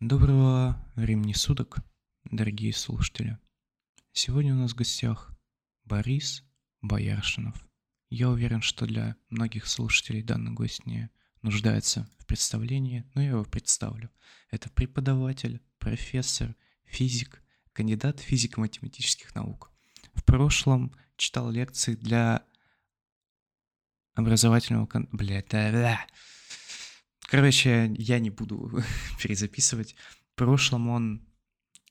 Доброго времени суток, дорогие слушатели. Сегодня у нас в гостях Борис Бояршинов. Я уверен, что для многих слушателей данный гость не нуждается в представлении, но я его представлю. Это преподаватель, профессор, физик, кандидат физико-математических наук. В прошлом читал лекции для образовательного... Кон... Да, да. Короче, я не буду перезаписывать. В прошлом он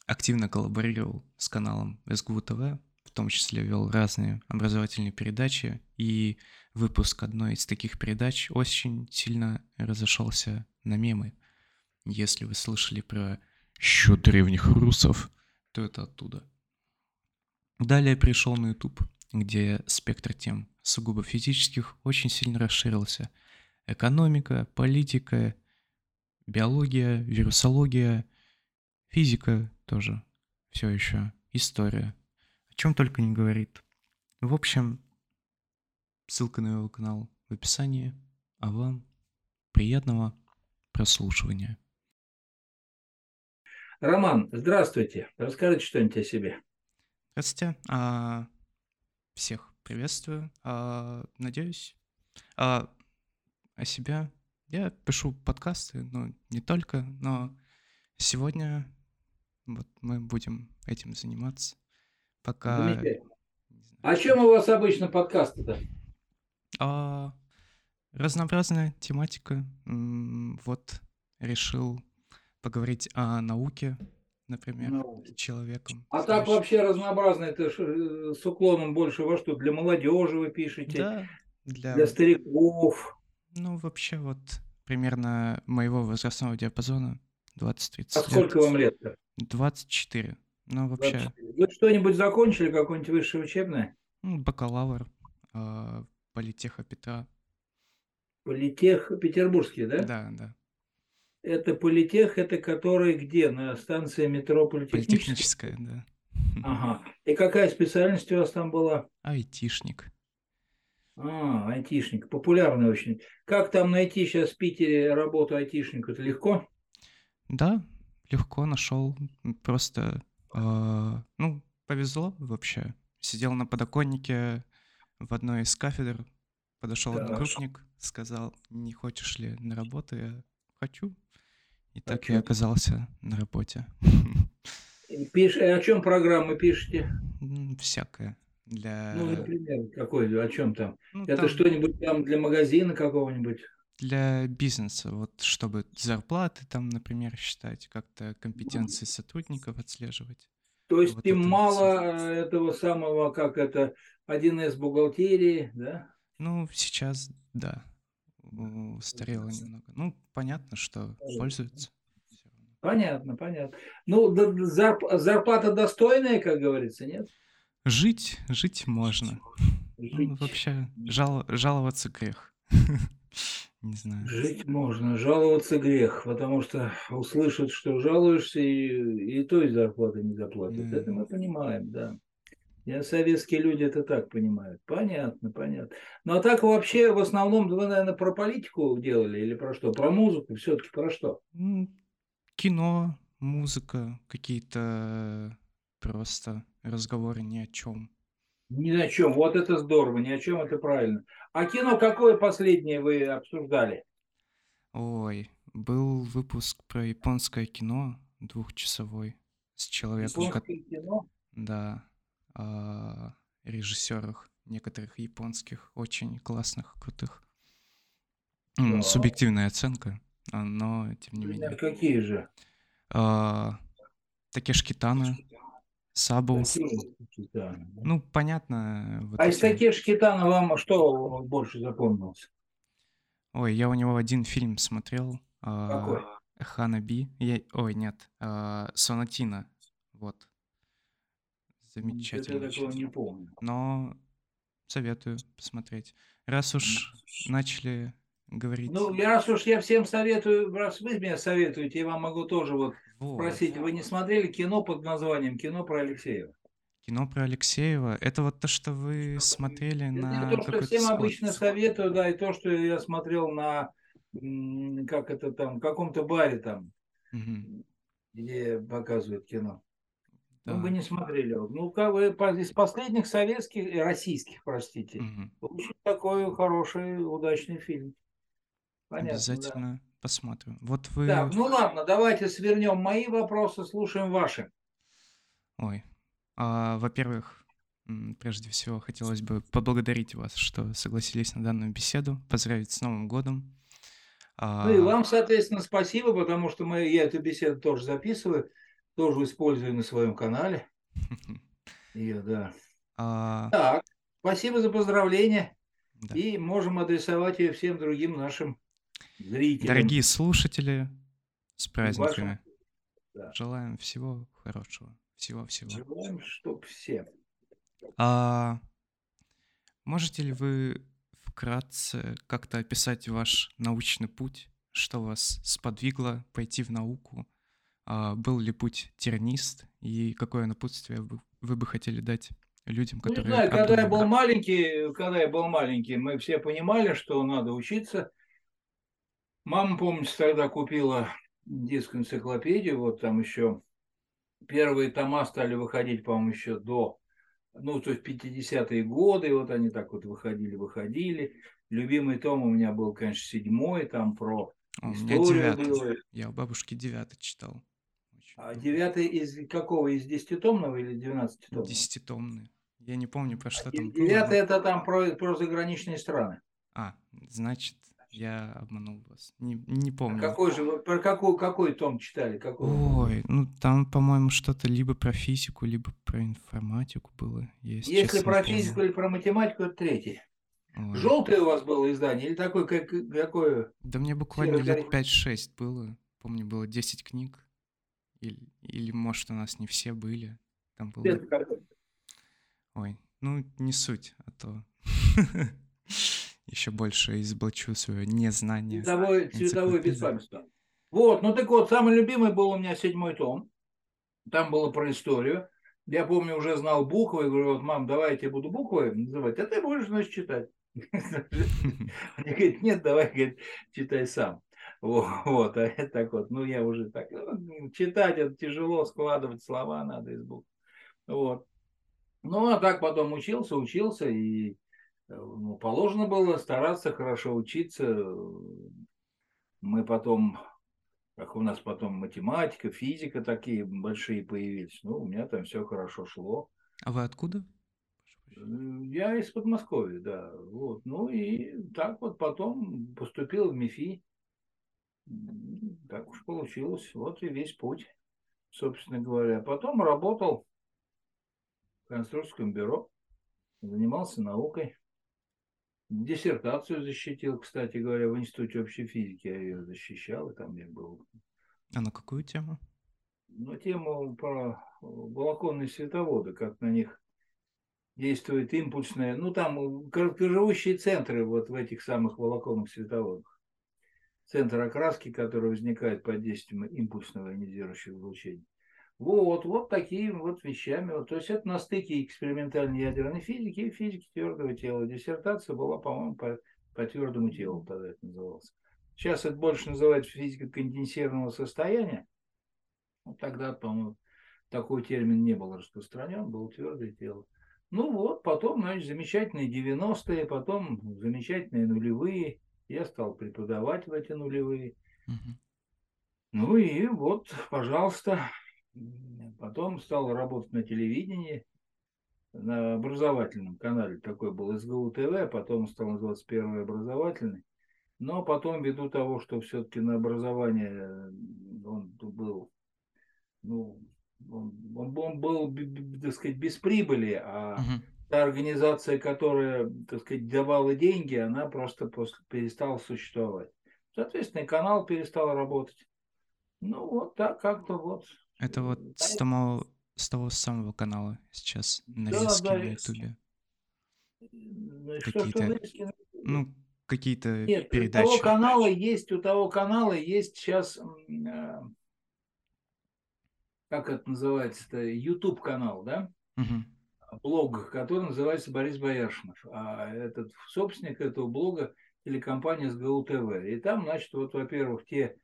активно коллаборировал с каналом СГУ ТВ, в том числе вел разные образовательные передачи, и выпуск одной из таких передач очень сильно разошелся на мемы. Если вы слышали про счет древних русов, то это оттуда. Далее пришел на YouTube, где спектр тем сугубо физических очень сильно расширился. Экономика, политика, биология, вирусология, физика тоже все еще, история. О чем только не говорит. В общем, ссылка на его канал в описании. А вам приятного прослушивания. Роман, здравствуйте. Расскажите что-нибудь о себе. Здравствуйте. А, всех приветствую. А, надеюсь. А, о себя. Я пишу подкасты, ну, не только, но сегодня вот мы будем этим заниматься. Пока... Замечательно. О чем у вас обычно подкасты-то? А, разнообразная тематика. Вот решил поговорить о науке, например, с человеком. А так вообще разнообразно, это с уклоном больше во что? Для молодежи вы пишете, Да, для... для стариков. Ну, вообще вот примерно моего возрастного диапазона 20-30 А лет. сколько вам лет-то? 24. Ну, вообще, 24. Вы что-нибудь закончили, какое-нибудь высшее учебное? ну, бакалавр, а, политеха Петра. Политех петербургский, да? Да, да. Это политех, это который где? На станции метро политехническая? Политехническая, да. Ага. И какая специальность у вас там была? Айтишник. А, айтишник. Популярный очень. Как там найти сейчас в Питере работу айтишнику? Это легко? Да, легко нашел. Просто, а, ну, повезло вообще. Сидел на подоконнике в одной из кафедр, подошел Так. одногруппник, сказал, не хочешь ли на работу? Я хочу. И так я оказался на работе. Пиш... О чем программы пишете? Всякое. Для... Ну, например, какой, о чем там? ну, Это там что-нибудь там для магазина какого-нибудь? для бизнеса, вот чтобы зарплаты там, например, считать, как-то компетенции сотрудников отслеживать. То есть Вот им это мало всё. э, этого самого, как это, 1С бухгалтерии, да? Ну, сейчас, да, устарело немного. Ну, понятно, что пользуются. всё равно. Понятно, понятно. Ну, зарп- зарплата достойная, как говорится, нет? Жить, жить можно. Ну, Жить, вообще, жал- жаловаться грех. Не знаю. жить можно, жаловаться грех, потому что услышат, что жалуешься, и, и той зарплаты не заплатят. Да. Это мы понимаем, да. Я советские люди это так понимают. Понятно, понятно. Ну а так вообще в основном вы, наверное, про политику делали или про что? Про музыку? Все-таки про что? Ну, кино, музыка, какие-то просто разговоры ни о чем. Ни о чем. Вот это здорово, ни о чем это правильно. А кино какое последнее вы обсуждали? Ой, был выпуск про японское кино двухчасовой с человеком, ко- Японское кино? да, о режиссерах некоторых японских, очень классных, крутых. Да. Субъективная оценка, а, но тем не Например, менее. какие же? А, Такеши Китано, Сабу. Да? Ну, понятно, вот А из таких Китана вам что больше запомнилось? Ой, я у него один фильм смотрел. а, Какой? Ханаби. Я... Ой, нет. а, Сонатина. Вот. Я Замечательно. такого не помню. Но советую посмотреть. Раз уж начали говорить... Ну, я- раз уж я всем советую, раз вы мне советуете, я вам могу тоже вот вот, спросить, вы не смотрели кино под названием «Кино про Алексеева»? кино про Алексеева. Это вот то, что вы смотрели Это на то, что всем сход- обычно советую, да, и то, что я смотрел на, как это там, в каком-то баре там, Мгм. где показывают кино. Да. Мы бы не смотрели. Ну, как бы из последних советских и российских, простите. Угу. Очень такой хороший, удачный фильм. Понятно, Обязательно да. Посмотрим. Вот вы... Так, ну ладно, давайте свернем мои вопросы, слушаем ваши. Ой, а, во-первых, прежде всего хотелось бы поблагодарить вас, что согласились на данную беседу, поздравить с Новым годом. Ну и а вам, соответственно, спасибо, потому что мы, я эту беседу тоже записываю, тоже использую на своем канале. Ее, да. А... Так, спасибо за поздравления. Да. И можем адресовать ее всем другим нашим зрителям. Дорогие слушатели, с праздниками. Да. Желаем всего хорошего. Всего-всего. Желаем, чтоб все. А можете ли вы вкратце как-то описать ваш научный путь? Что вас сподвигло пойти в науку? А был ли путь тернист? И какое напутствие вы, вы бы хотели дать людям, которые... Ну, не знаю, когда я был маленький, когда я был маленький, мы все понимали, что надо учиться. Мама, помните, тогда купила детскую энциклопедию, вот там еще первые тома стали выходить, по-моему, еще до, ну, то есть 50-е годы, вот они так вот выходили, выходили. Любимый том у меня был, конечно, седьмой, там про у историю было. Я у бабушки девятый читал. А девятый из какого? Из десятитомного или двенадцатитомного? Десятитомный. Я не помню, про что там Девятый это там про, про заграничные страны. А, значит, я обманул вас. Не, не помню. А какой же, про какой, какой том читали? Какой? Ой, ну там, по-моему, что-то либо про физику, либо про информатику было. Есть, Если про физику помню. или про математику, это третий. Ой. Желтое у вас было издание или такое, как, какое? Да мне буквально лет 5-6 было. Помню, было 10 книг. Или, или, может, у нас не все были. Там было... Ой, ну не суть, а то... еще больше изоблачу свое незнание. Цветовое, цветовое беспамятство. Вот, ну так вот, самый любимый был у меня седьмой том. Там было про историю. Я помню, уже знал буквы. Я говорю, вот, мам, давай я тебе буду буквы называть, а ты будешь, значит, читать. Мне говорит, нет, давай, говорит, читай сам. Вот, а это так вот, ну я уже так, ну, читать это тяжело, складывать слова надо из букв. Вот. Ну, а так потом учился, учился, и ну, положено было стараться хорошо учиться. Мы потом, как у нас потом математика, физика такие большие появились. Ну, у меня там все хорошо шло. А вы откуда? Я из Подмосковья, да. Вот. Ну и так вот потом поступил в МИФИ. Так уж получилось. Вот и весь путь, собственно говоря. Потом работал в конструкторском бюро, занимался наукой. Диссертацию защитил, кстати говоря, в Институте общей физики. Я ее защищал, и там я был. А на какую тему? Ну, тему про волоконные световоды, как на них действует импульсная, ну, там короткоживущие центры вот в этих самых волоконных световодах. Центр окраски, который возникает под действием импульсного ионизирующего излучения. Вот, вот такими вот вещами. Вот, то есть это на стыке экспериментальной ядерной физики и физики твердого тела. Диссертация была, по-моему, по, по твердому телу тогда это называлось. Сейчас это больше называется физика конденсированного состояния. Вот тогда, по-моему, такой термин не был распространен, было твердое тело. Ну вот, потом, значит, замечательные 90-е, потом замечательные нулевые. Я стал преподавать в эти нулевые. Угу. Ну и вот, пожалуйста, Потом стал работать на телевидении, на образовательном канале, такой был СГУ ТВ, потом стал называться Первый образовательный. Но потом, ввиду того, что все-таки на образование он был, ну, он, он, он был, так сказать, без прибыли, а угу. та организация, которая, так сказать, давала деньги, она просто после, перестала существовать. Соответственно, канал перестал работать. Ну, вот так как-то вот это вот с того, с того самого канала сейчас нарезки да, да, на Ютубе. Ну какие-то, ну, какие-то Нет, передачи. У того канала есть, у того канала есть сейчас, э, как это называется-то, YouTube канал, да? Угу. Блог, который называется Борис Бояршинов. А этот собственник этого блога телекомпания СГУ ТВ. И там, значит, вот, во-первых, те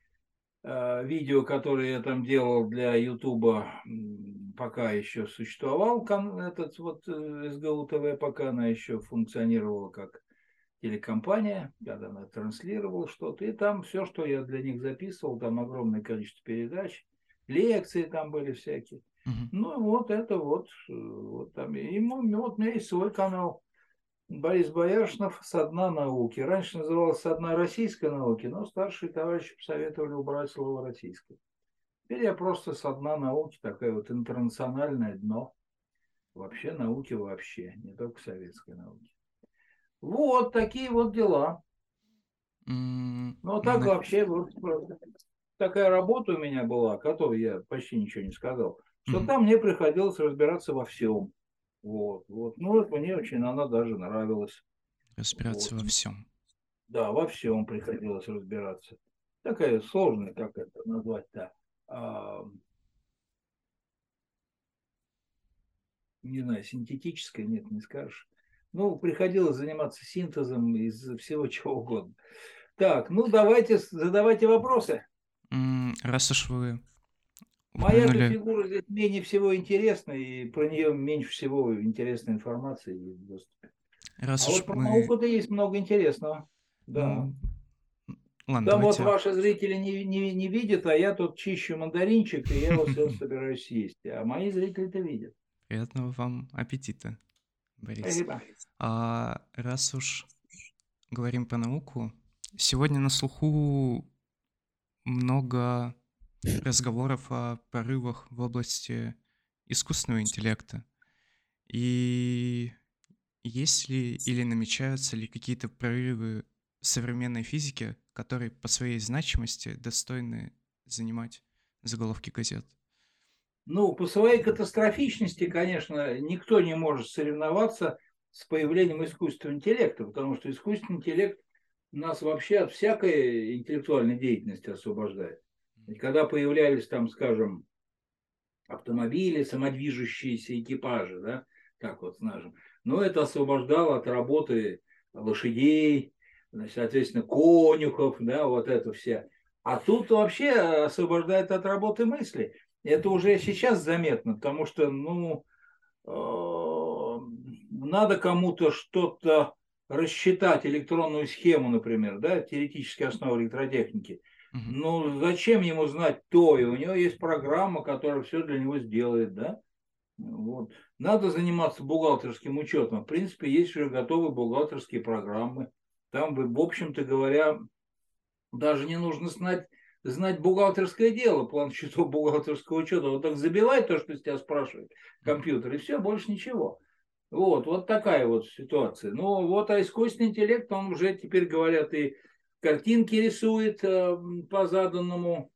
видео, которые я там делал для Ютуба, пока еще существовал этот вот э, СГУ ТВ, пока она еще функционировала как телекомпания, когда она транслировала что-то, и там все, что я для них записывал, там огромное количество передач, лекции там были всякие. Uh-huh. Ну, вот это вот, э, вот там, и вот у меня есть свой канал, Борис Бояршинов «Со дна науки». Раньше называлось «Со дна российской науки», но старшие товарищи посоветовали убрать слово «российское». Теперь я просто «Со дна науки», такое вот интернациональное дно. Вообще науки вообще, не только советской науки. Вот такие вот дела. Mm, ну, а так на... вообще, вот такая работа у меня была, которой я почти ничего не сказал, что mm-hmm. там мне приходилось разбираться во всем. Вот, вот. Ну, вот мне очень она даже нравилась. Разбираться вот. во всем. Да, во всем приходилось разбираться. Такая сложная, как это назвать-то, а, не знаю, синтетическая, нет, не скажешь. Ну, приходилось заниматься синтезом из всего чего угодно. Так, ну давайте, задавайте вопросы. Раз уж вы Моя упомянули... фигура здесь менее всего интересна, и про нее меньше всего интересной информации есть в доступе. Раз а вот про мы... науку-то есть много интересного. Да. Ну, ладно, Там давайте... вот ваши зрители не, не, не видят, а я тут чищу мандаринчик, и я его все собираюсь съесть. А мои зрители-то видят. Приятного вам аппетита, Борис. Спасибо. А, раз уж говорим про науку, сегодня на слуху много разговоров о порывах в области искусственного интеллекта. И есть ли или намечаются ли какие-то прорывы современной физики, которые по своей значимости достойны занимать заголовки газет? Ну, по своей катастрофичности, конечно, никто не может соревноваться с появлением искусственного интеллекта, потому что искусственный интеллект нас вообще от всякой интеллектуальной деятельности освобождает. Ведь когда появлялись там, скажем, автомобили, самодвижущиеся экипажи, да, так вот скажем, но это освобождало от работы лошадей, соответственно, конюхов, да, вот это все. А тут вообще освобождает от работы мысли. Это уже сейчас заметно, потому что, ну, э, надо кому-то что-то рассчитать, электронную схему, например, да, теоретические основы электротехники – ну, зачем ему знать то? И у него есть программа, которая все для него сделает, да? Вот. Надо заниматься бухгалтерским учетом. В принципе, есть уже готовые бухгалтерские программы. Там, в общем-то говоря, даже не нужно знать, знать бухгалтерское дело, план счетов бухгалтерского учета. Вот так забивай то, что с тебя спрашивает компьютер, и все, больше ничего. Вот, вот такая вот ситуация. Ну, вот, а искусственный интеллект, он уже теперь говорят и картинки рисует э, по заданному,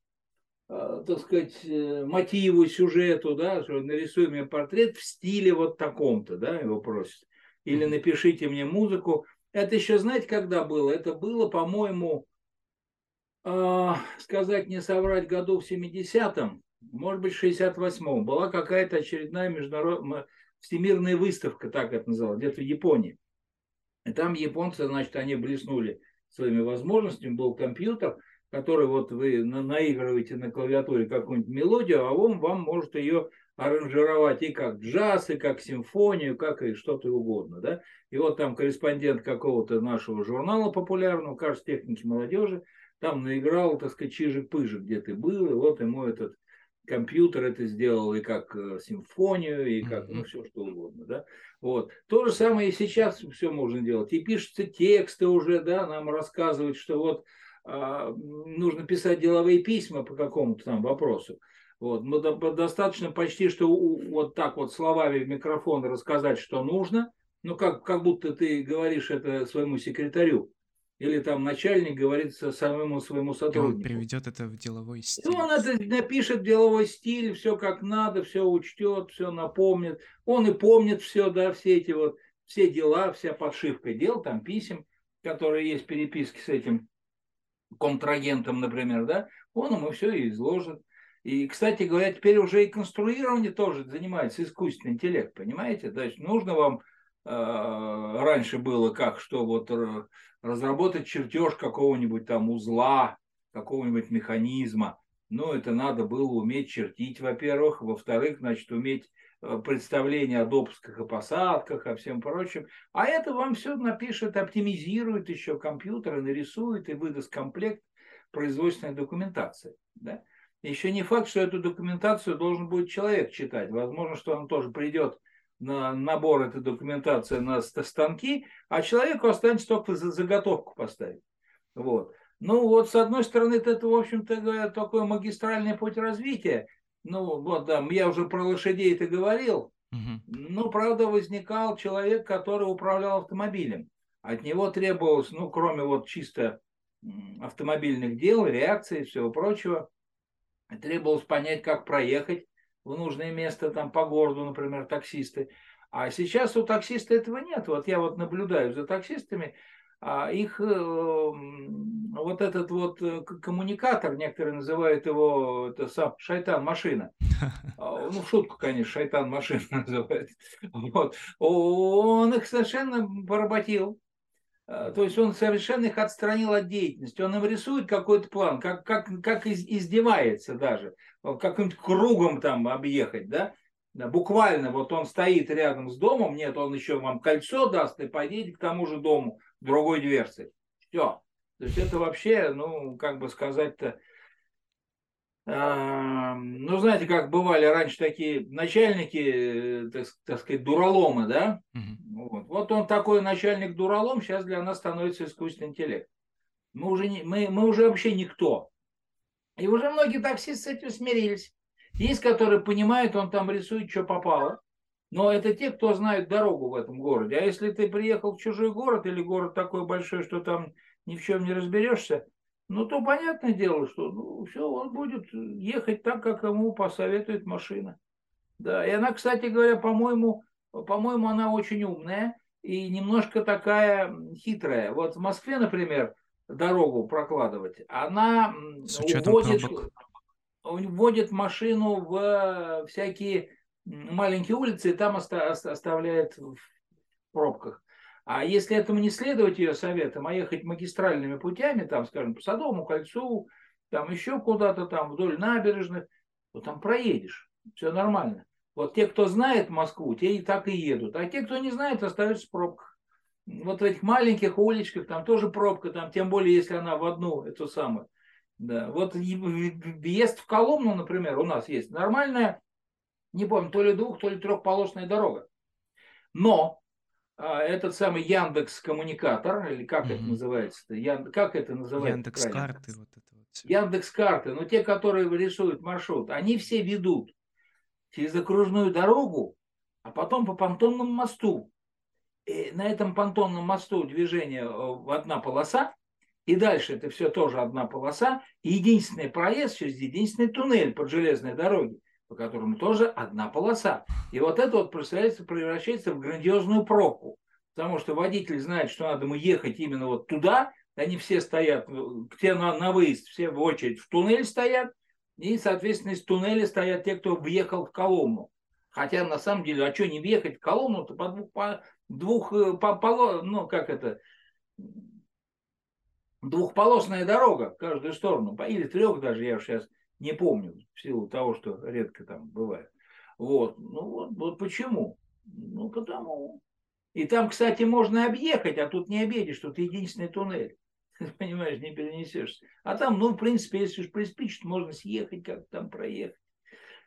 э, так сказать, э, мотиву, сюжету, да, нарисуй мне портрет в стиле вот таком-то, да, его просит. Или напишите мне музыку. Это еще, знаете, когда было? Это было, по-моему, сказать, не соврать, году в 70-м, может быть, 68-м, была какая-то очередная международная всемирная выставка, так это называлось, где-то в Японии. И там японцы, значит, они блеснули своими возможностями, был компьютер, который вот вы наигрываете на клавиатуре какую-нибудь мелодию, а он вам может ее аранжировать и как джаз, и как симфонию, как и что-то угодно. Да? И вот там корреспондент какого-то нашего журнала популярного, кажется, техники молодежи, там наиграл, так сказать, чижик-пыжик, где ты был, и вот ему этот компьютер это сделал и как э, симфонию, и как ну, все что угодно. Да? Вот. То же самое и сейчас все можно делать. И пишутся тексты уже, да, нам рассказывают, что вот а, нужно писать деловые письма по какому-то там вопросу. Вот. Но достаточно почти, что вот так вот словами в микрофон рассказать, что нужно, ну как, как будто ты говоришь это своему секретарю или там начальник говорит самому своему сотруднику. И он приведет это в деловой стиль. И он это напишет в деловой стиль, все как надо, все учтет, все напомнит. Он и помнит все, да, все эти вот, все дела, вся подшивка дел, там писем, которые есть переписки с этим контрагентом, например, да, он ему все и изложит. И, кстати говоря, теперь уже и конструирование тоже занимается искусственный интеллект, понимаете? То есть нужно вам э, раньше было как, что вот разработать чертеж какого-нибудь там узла, какого-нибудь механизма. Ну, это надо было уметь чертить, во-первых. Во-вторых, значит, уметь э, представление о допусках и посадках, о всем прочем. А это вам все напишет, оптимизирует еще компьютер, нарисует и выдаст комплект производственной документации. Да? Еще не факт, что эту документацию должен будет человек читать. Возможно, что он тоже придет на набор этой документации на станки, а человеку останется только заготовку поставить. Вот. Ну вот, с одной стороны, это, в общем-то, такой магистральный путь развития. Ну вот, да, я уже про лошадей это говорил. Угу. Ну, правда, возникал человек, который управлял автомобилем. От него требовалось, ну, кроме вот чисто автомобильных дел, реакции и всего прочего, требовалось понять, как проехать в нужное место, там, по городу, например, таксисты. А сейчас у таксиста этого нет. Вот я вот наблюдаю за таксистами, а их э, вот этот вот э, коммуникатор, некоторые называют его это сам шайтан машина. А, ну, шутку, конечно, шайтан машина называют. Вот. Он их совершенно поработил. А, то есть он совершенно их отстранил от деятельности. Он им рисует какой-то план, как, как, как издевается даже. Каким-то кругом там объехать, да? Буквально вот он стоит рядом с домом, нет, он еще вам кольцо даст и поедете к тому же дому другой дверцей. Все. То есть это вообще, ну, как бы сказать-то, э, ну, знаете, как бывали раньше такие начальники, так, так сказать, дураломы, да? Угу. Вот. вот он такой начальник дуралом, сейчас для нас становится искусственный интеллект. Мы уже, не, мы, мы уже вообще никто. И уже многие таксисты с этим смирились. Есть, которые понимают, он там рисует, что попало. Но это те, кто знает дорогу в этом городе. А если ты приехал в чужой город или город такой большой, что там ни в чем не разберешься, ну то понятное дело, что ну, все, он будет ехать так, как ему посоветует машина. Да, и она, кстати говоря, по-моему, по-моему, она очень умная и немножко такая хитрая. Вот в Москве, например, дорогу прокладывать, она уводит, вводит машину в всякие маленькие улицы и там оставляет в пробках. А если этому не следовать ее советам, а ехать магистральными путями, там, скажем, по Садовому кольцу, там еще куда-то там вдоль набережных, то там проедешь. Все нормально. Вот те, кто знает Москву, те и так и едут. А те, кто не знает, остаются в пробках. Вот в этих маленьких уличках там тоже пробка, там, тем более, если она в одну, эту самую. Да. Вот въезд в Коломну, например, у нас есть нормальная не помню, то ли двух, то ли трехполосная дорога. Но этот самый Яндекс коммуникатор, или как mm-hmm. это называется? Ян... Как это называется? Яндекс карты. Вот это вот Яндекс карты, но те, которые рисуют маршрут, они все ведут через окружную дорогу, а потом по понтонному мосту. И на этом понтонном мосту движение э, в одна полоса, и дальше это все тоже одна полоса, и единственный проезд через единственный туннель под железной дорогой по которому тоже одна полоса. И вот это вот представляется, превращается в грандиозную пробку. Потому что водитель знает, что надо ему ехать именно вот туда, они все стоят, те на, на выезд, все в очередь в туннель стоят, и, соответственно, из туннеля стоят те, кто въехал в Коломну. Хотя, на самом деле, а что не въехать в Коломну-то по двух, по двух, э, по, по, ну, как это, двухполосная дорога в каждую сторону, или трех даже, я сейчас не помню, в силу того, что редко там бывает. Вот. Ну вот, вот почему? Ну потому. И там, кстати, можно объехать, а тут не объедешь, тут единственный туннель. Понимаешь, не перенесешься. А там, ну, в принципе, если уж приспичит, можно съехать, как там проехать,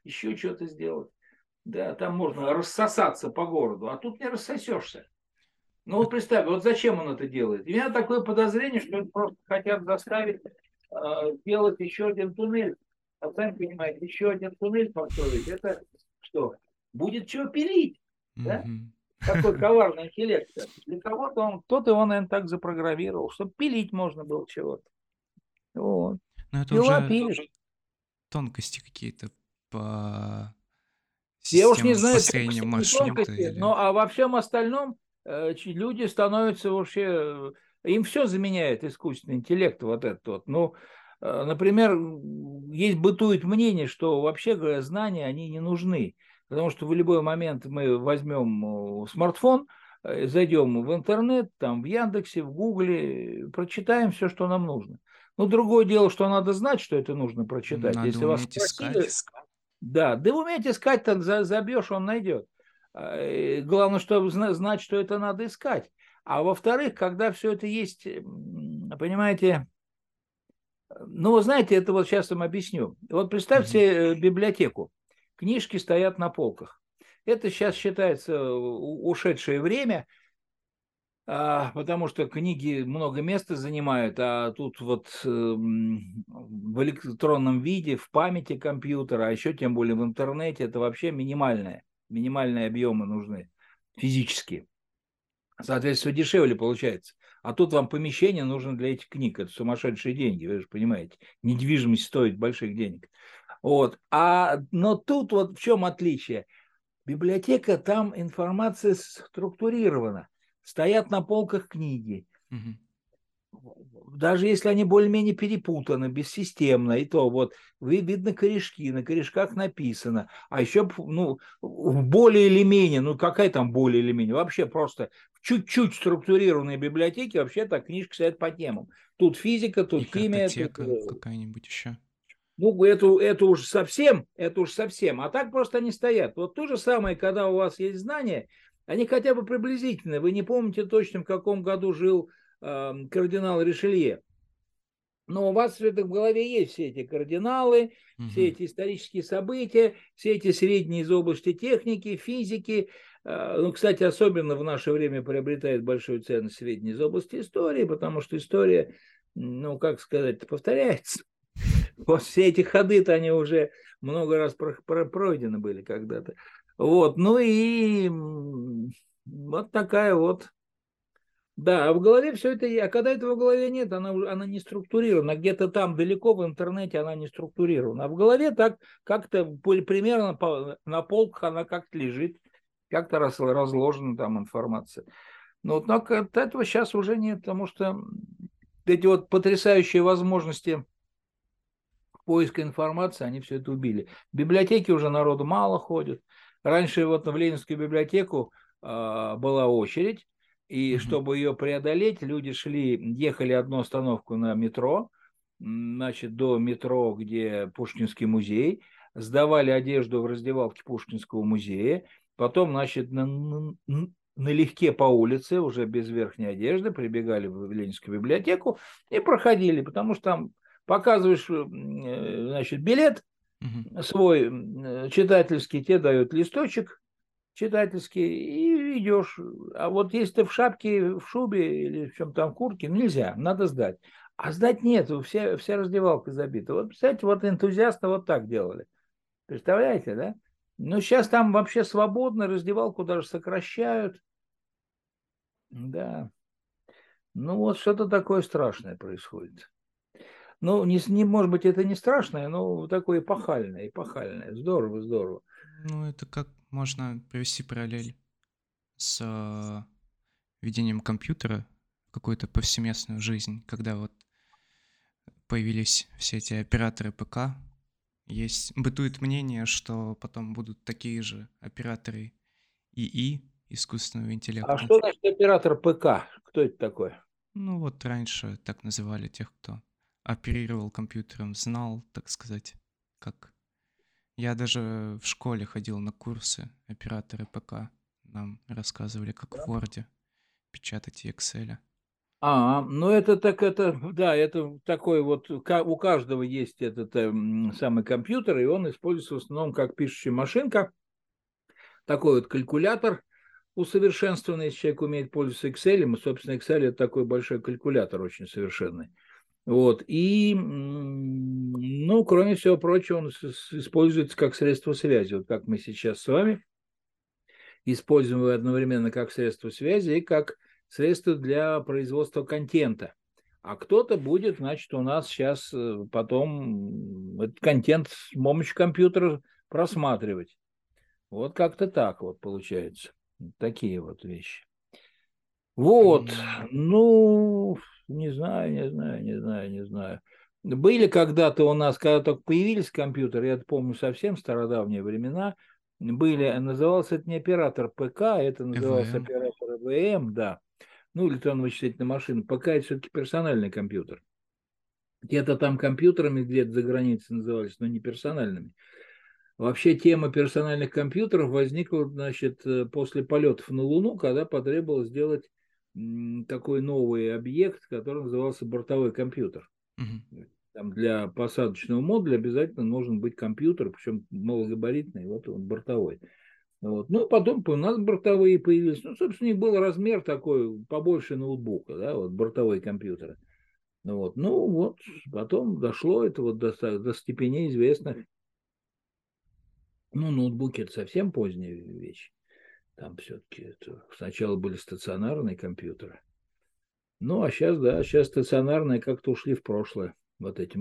еще что-то сделать. Да, там можно рассосаться по городу, а тут не рассосешься. Ну вот представь, вот зачем он это делает? У меня такое подозрение, что просто хотят заставить э, делать еще один туннель а сами понимаете, еще один туннель построить, это что? Будет что пилить, да? Такой коварный интеллект. Для кого-то он, кто-то его, наверное, так запрограммировал, чтобы пилить можно было чего-то. Вот. Но это Пила уже пилишь. тонкости какие-то по я уж не знаю, тонкости, или... но а во всем остальном э, люди становятся вообще, э, им все заменяет искусственный интеллект вот этот вот. Ну, например, есть бытует мнение, что вообще говоря, знания, они не нужны. Потому что в любой момент мы возьмем э, смартфон, э, зайдем в интернет, там в Яндексе, в Гугле, прочитаем все, что нам нужно. Ну, другое дело, что надо знать, что это нужно прочитать. Надо Если вас спросили, искать. да, да уметь искать, то за- забьешь, он найдет. Главное, чтобы зна- знать, что это надо искать. А во-вторых, когда все это есть, понимаете, ну, вы знаете, это вот сейчас вам объясню. Вот представьте э, библиотеку. Книжки стоят на полках. Это сейчас считается у- ушедшее время, а, потому что книги много места занимают, а тут вот эм, в электронном виде, в памяти компьютера, а еще тем более в интернете, это вообще минимальное, минимальные объемы нужны физические. Соответственно, дешевле получается. А тут вам помещение нужно для этих книг. Это сумасшедшие деньги, вы же понимаете. Недвижимость стоит больших денег. Вот. А, но тут вот в чем отличие? Библиотека, там информация структурирована. Стоят на полках книги. Мгм. Даже если они более-менее перепутаны, бессистемно, и то вот ви- видно корешки, на корешках написано. А еще, ну, более или менее, ну какая там более или менее, вообще просто чуть-чуть структурированной библиотеке вообще так книжки стоят по темам. Тут физика, тут И химия, тут, э, какая-нибудь еще. ну, эту, это уж совсем, это уж совсем. А так просто они стоят. Вот то же самое, когда у вас есть знания, они хотя бы приблизительные. Вы не помните точно, в каком году жил э, кардинал Ришелье. Но у вас это в голове есть все эти кардиналы, все Мгм. эти исторические события, все эти средние из области техники, физики. Э, Ну, кстати, особенно в наше время приобретает большую ценность средние из области истории, потому что история, ну, как сказать, повторяется. Вот все эти ходы-то они уже много раз про- про- пройдены были когда-то. Вот, ну и вот такая вот. Да, а в голове все это, а когда этого в голове нет, она, она не структурирована. Где-то там далеко в интернете она не структурирована. А в голове так как-то примерно по- на полках она как-то лежит, как-то раз- разложена там информация. Но вот но от этого сейчас уже нет, потому что эти вот потрясающие возможности поиска информации, они все это убили. В библиотеке уже народу мало ходит. Раньше вот в Ленинскую библиотеку а, была очередь, и Мгм. чтобы ее преодолеть, люди шли, ехали одну остановку на метро, значит, до метро, где Пушкинский музей, сдавали одежду в раздевалке Пушкинского музея, потом, значит, на, на- налегке по улице, уже без верхней одежды, прибегали в Ленинскую библиотеку и проходили, потому что там показываешь, м, э, значит, билет свой э, читательский, тебе дают листочек читательский и идешь. А вот если ты в шапке, в шубе или в чем там куртке, нельзя, надо сдать. А сдать нет, вся, вся раздевалка забита. Вот, представляете, вот энтузиасты вот так делали. Представляете, да? Ну, сейчас там вообще свободно, раздевалку даже сокращают. Да. Ну, вот что-то такое страшное происходит. Ну, не, не, может быть, это не страшное, но такое эпохальное, эпохальное. Здорово, здорово. Ну, это как можно провести параллель с введением компьютера в какую-то повсеместную жизнь, когда вот появились все эти операторы ПК. Есть, бытует мнение, что потом будут такие же операторы ИИ, искусственного А интеллекта. что значит оператор ПК? Кто это такой? Ну вот раньше так называли тех, кто оперировал компьютером, знал, так сказать, как... Я даже в школе ходил на курсы операторы ПК. Нам рассказывали, как в Word печатать и Excel. А, ну это так, это, да, это такой вот, у каждого есть этот эм, самый компьютер, и он используется в основном как пишущая машинка, такой вот калькулятор усовершенствованный, если человек умеет пользоваться Excel, и, собственно, Excel это такой большой калькулятор очень совершенный. Вот, и, ну, кроме всего прочего, он используется как средство связи, вот как мы сейчас с вами используем его одновременно как средство связи и как средство для производства контента. А кто-то будет, значит, у нас сейчас э, потом этот контент с помощью компьютера просматривать. Вот как-то так вот получается. Такие вот вещи. Вот, ну, не знаю, не знаю, не знаю, не знаю. Были когда-то у нас, когда только появились компьютеры, я это помню совсем стародавние времена, были, назывался это не оператор ПК, это назывался ЭВМ. оператор ЭВМ, да. Ну, электронно-вычислительная машина. ПК это все-таки персональный компьютер. Где-то там компьютерами где-то за границей назывались, но не персональными. Вообще тема персональных компьютеров возникла, значит, э, после полетов на Луну, когда потребовалось сделать такой новый объект, который назывался бортовой компьютер. Угу. Там для посадочного модуля обязательно должен быть компьютер, причем малогабаритный, вот он бортовой. Вот. Ну, потом у нас бортовые появились. Ну, собственно, них был размер такой, побольше ноутбука, да, вот бортовые компьютеры. Вот. Ну, вот, потом дошло это вот до, до степени известных. Ну, ноутбуки – это совсем поздняя вещь. Там все-таки сначала были стационарные компьютеры. Ну, а сейчас, да, сейчас стационарные как-то ушли в прошлое. Вот эти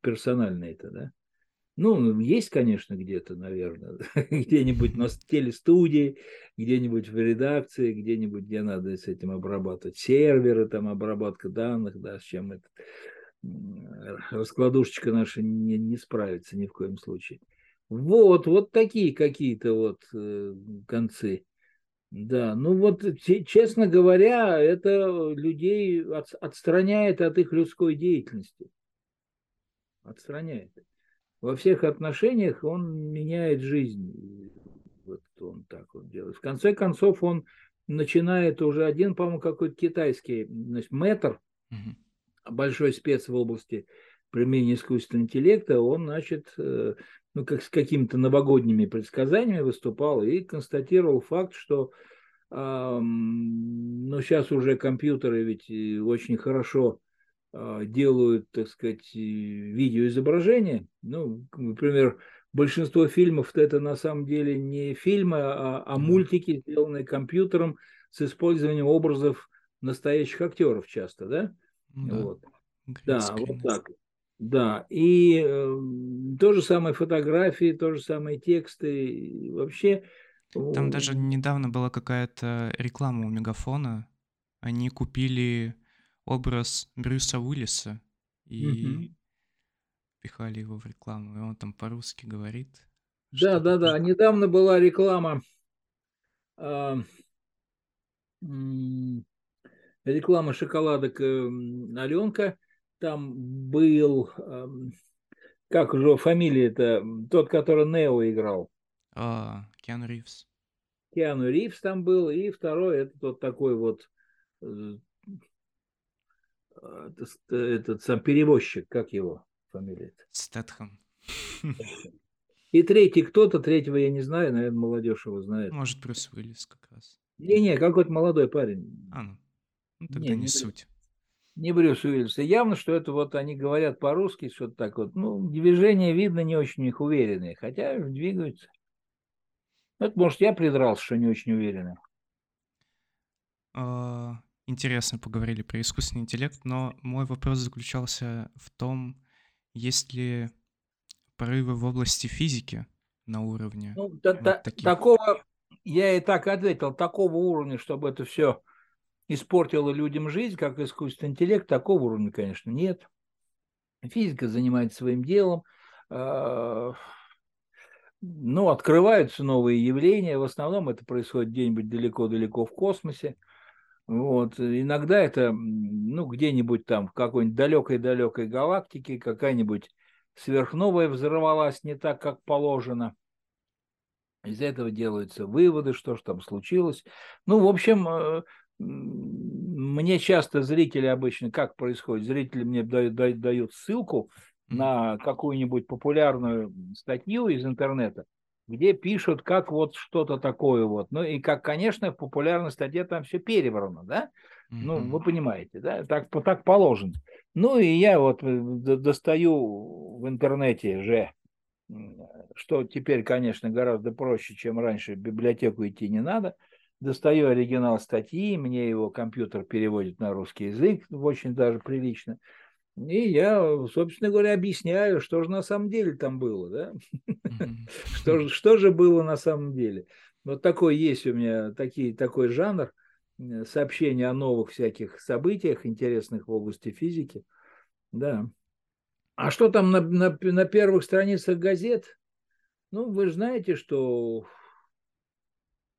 персональные-то, да. Ну, есть, конечно, где-то, наверное, где-нибудь на телестудии, где-нибудь в редакции, где-нибудь, где надо с этим обрабатывать серверы, там обработка данных, да, с чем это раскладушечка наша не, не справится ни в коем случае. Вот, вот такие какие-то вот э, концы. Да, ну вот, честно говоря, это людей от, отстраняет от их людской деятельности. Отстраняет. Во всех отношениях он меняет жизнь. Вот он так вот делает. В конце концов, он начинает уже один, по-моему, какой-то китайский, значит, метр, угу. большой спец в области применения искусственного интеллекта, он, значит, э, ну, как с какими-то новогодними предсказаниями выступал и констатировал факт, что ну, сейчас уже компьютеры ведь очень хорошо делают, так сказать, видеоизображения. Ну, например, большинство фильмов это на самом деле не фильмы, а, а мультики, сделанные компьютером с использованием образов настоящих актеров часто, да? Да, вот. да вот так. Да, и э, то же самое фотографии, то же самое тексты, вообще... Там даже недавно была какая-то реклама у Мегафона. Они купили образ Брюса Уиллиса и угу. пихали его в рекламу, и он там по-русски говорит. Да, да, да. Недавно была реклама, э, реклама шоколадок э, Аленка там был, эм, как же фамилия это, тот, который Нео играл. А, Киану Ривз. Киану Ривз там был, и второй, это тот такой вот, э, этот, этот сам перевозчик, как его фамилия? Стэтхэм. И третий кто-то, третьего я не знаю, наверное, молодежь его знает. Может, Брюс Уиллис как раз. Не-не, какой-то молодой парень. А, ну, ну тогда не, не, не суть не Брюс Уиллис. И явно, что это вот они говорят по-русски, что-то так вот. Ну, движения, видно, не очень у них уверенные, хотя двигаются. Это, может, я придрался, что не очень уверенный. А, интересно поговорили про искусственный интеллект, но мой вопрос заключался в том, есть ли прорывы в области физики на уровне ну, вот та, таких... Такого, я и так ответил, такого уровня, чтобы это все испортила людям жизнь, как искусственный интеллект, такого уровня, конечно, нет. Физика занимается своим делом, а, ну, открываются новые явления, в основном это происходит где-нибудь далеко-далеко в космосе. Вот. Иногда это ну, где-нибудь там в какой-нибудь далекой-далекой галактике какая-нибудь сверхновая взорвалась не так, как положено. Из этого делаются выводы, что же там случилось. Ну, в общем, э, мне часто зрители обычно, как происходит, зрители мне дают, дают ссылку на какую-нибудь популярную статью из интернета, где пишут, как вот что-то такое вот. Ну и как, конечно, в популярной статье там все перебрано, да? Ну, вы понимаете, да? Так, так положено. Ну и я вот э, достаю в интернете же, что теперь, конечно, гораздо проще, чем раньше, в библиотеку идти не надо – достаю оригинал статьи, мне его компьютер переводит на русский язык, очень даже прилично. И я, собственно говоря, объясняю, что же на самом деле там было, да? что, что же было на самом деле. Вот такой есть у меня такие, такой жанр э, сообщения о новых всяких событиях, интересных в области физики. Да. А что там на, на, на первых страницах газет? Ну, вы знаете, что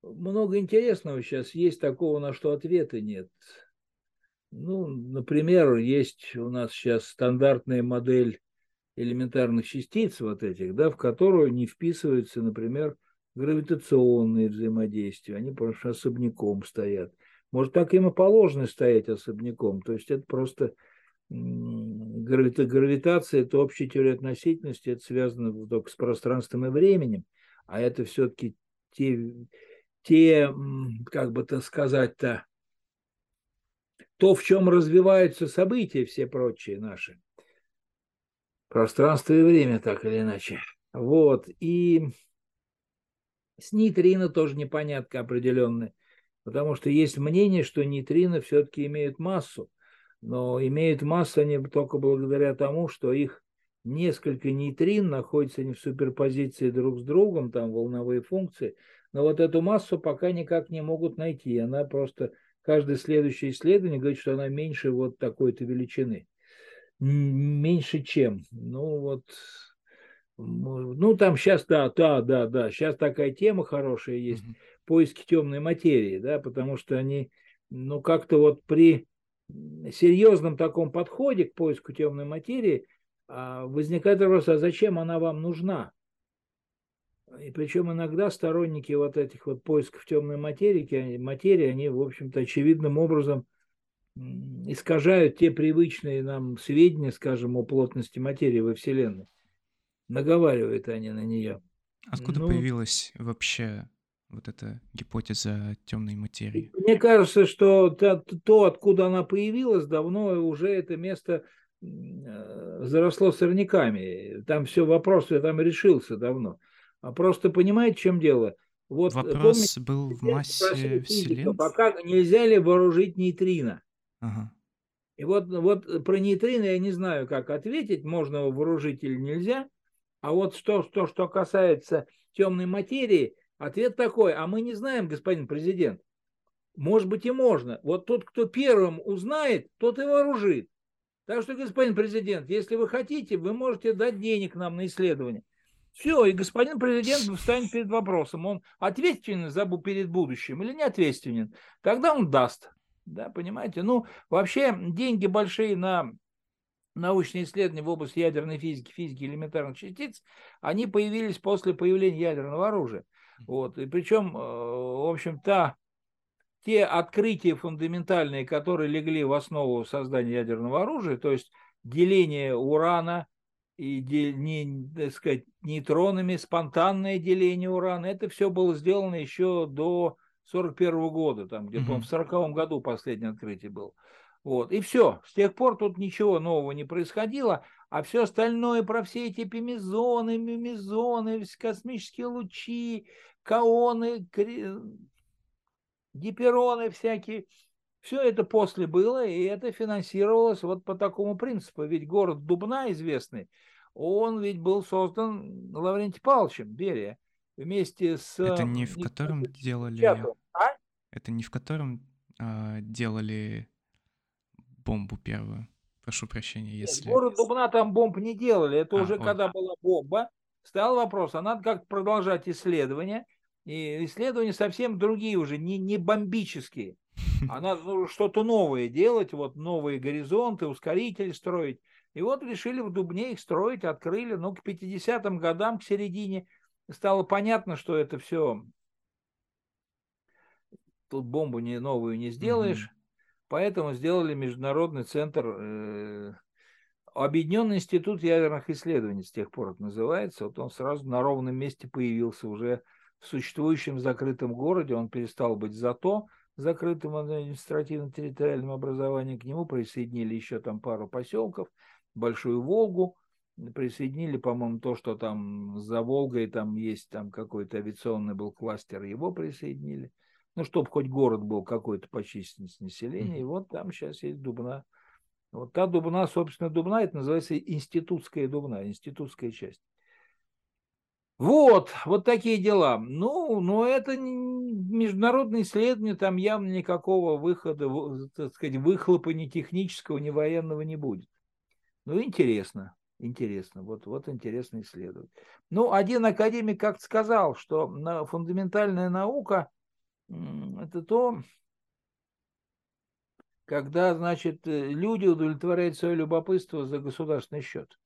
много интересного сейчас есть, такого, на что ответа нет. Ну, например, есть у нас сейчас стандартная модель элементарных частиц вот этих, да, в которую не вписываются, например, гравитационные взаимодействия, они просто особняком стоят. Может, так им и положено стоять особняком, то есть это просто гравита, гравитация, это общая теория относительности, это связано только с пространством и временем, а это все-таки те, те, как бы это сказать-то, то, в чем развиваются события все прочие наши. Пространство и время, так или иначе. Вот. И с нейтрино тоже непонятка определенная. Потому что есть мнение, что нейтрино все-таки имеют массу. Но имеют массу они только благодаря тому, что их несколько нейтрин находятся не в суперпозиции друг с другом, там волновые функции. Но вот эту массу пока никак не могут найти. Она просто каждое следующее исследование говорит, что она меньше вот такой-то величины. Меньше чем. Ну вот, ну там сейчас, да, да, да, да, сейчас такая тема хорошая есть, mm-hmm. поиски темной материи, да, потому что они, ну как-то вот при серьезном таком подходе к поиску темной материи а, возникает вопрос, а зачем она вам нужна? И причем иногда сторонники вот этих вот поисков темной материи, материи, они, в общем-то, очевидным образом искажают те привычные нам сведения, скажем, о плотности материи во Вселенной. Наговаривают они на нее. Откуда ну, появилась вообще вот эта гипотеза темной материи? Мне кажется, что то, то, откуда она появилась, давно уже это место э, заросло сорняками. Там все вопрос там решился давно. А просто понимаете, в чем дело? Вот, Вопрос помните, был в массе Вселенной. Пока нельзя ли вооружить нейтрино? Ага. И вот, вот про нейтрино я не знаю, как ответить, можно вооружить или нельзя. А вот что, что, что касается темной материи, ответ такой, а мы не знаем, господин президент. Может быть и можно. Вот тот, кто первым узнает, тот и вооружит. Так что, господин президент, если вы хотите, вы можете дать денег нам на исследование. Все, и господин президент встанет перед вопросом, он ответственен за перед будущим или не ответственен. Тогда он даст. Да, понимаете? Ну, вообще, деньги большие на научные исследования в области ядерной физики, физики элементарных частиц, они появились после появления ядерного оружия. Вот. И причем, э, в общем-то, те открытия фундаментальные, которые легли в основу создания ядерного оружия, то есть деление урана и не, так сказать, нейтронами, спонтанное деление урана, это все было сделано еще до 41 года, там где-то mm-hmm. в 40 году последнее открытие было. Вот, и все. С тех пор тут ничего нового не происходило, а все остальное про все эти пимезоны, мимезоны, космические лучи, каоны, гипероны всякие. Все это после было, и это финансировалось вот по такому принципу. Ведь город Дубна известный, он ведь был создан Лаврентием Павловичем Берия вместе с... Это не в котором делали... А? Это не в котором а, делали бомбу первую? Прошу прощения, если... Нет, город Дубна там бомб не делали. Это а, уже он... когда была бомба. Стал вопрос, а надо как-то продолжать исследования. И исследования совсем другие уже, не, не бомбические. А надо ну, что-то новое делать, вот новые горизонты, ускорители строить. И вот решили в Дубне их строить, открыли. Но к 50-м годам, к середине, стало понятно, что это все... Тут бомбу не, новую не сделаешь. Угу. Поэтому сделали Международный центр, э, Объединенный институт ядерных исследований, с тех пор это называется. Вот он сразу на ровном месте появился уже в существующем закрытом городе. Он перестал быть зато закрытым административно-территориальным образованием. К нему присоединили еще там пару поселков – Большую Волгу, присоединили, по-моему, то, что там за Волгой там есть там какой-то авиационный был кластер, его присоединили. Ну, чтобы хоть город был какой-то по численности населения. И вот там сейчас есть Дубна. Вот та Дубна, собственно, Дубна, это называется институтская Дубна, институтская часть. Вот, вот такие дела. Ну, но это международное исследование, там явно никакого выхода, так сказать, выхлопа ни технического, ни военного не будет. Ну, интересно, интересно, вот, вот интересно исследовать. Ну, один академик как-то сказал, что фундаментальная наука – это то, когда, значит, э, люди удовлетворяют свое любопытство за государственный счет.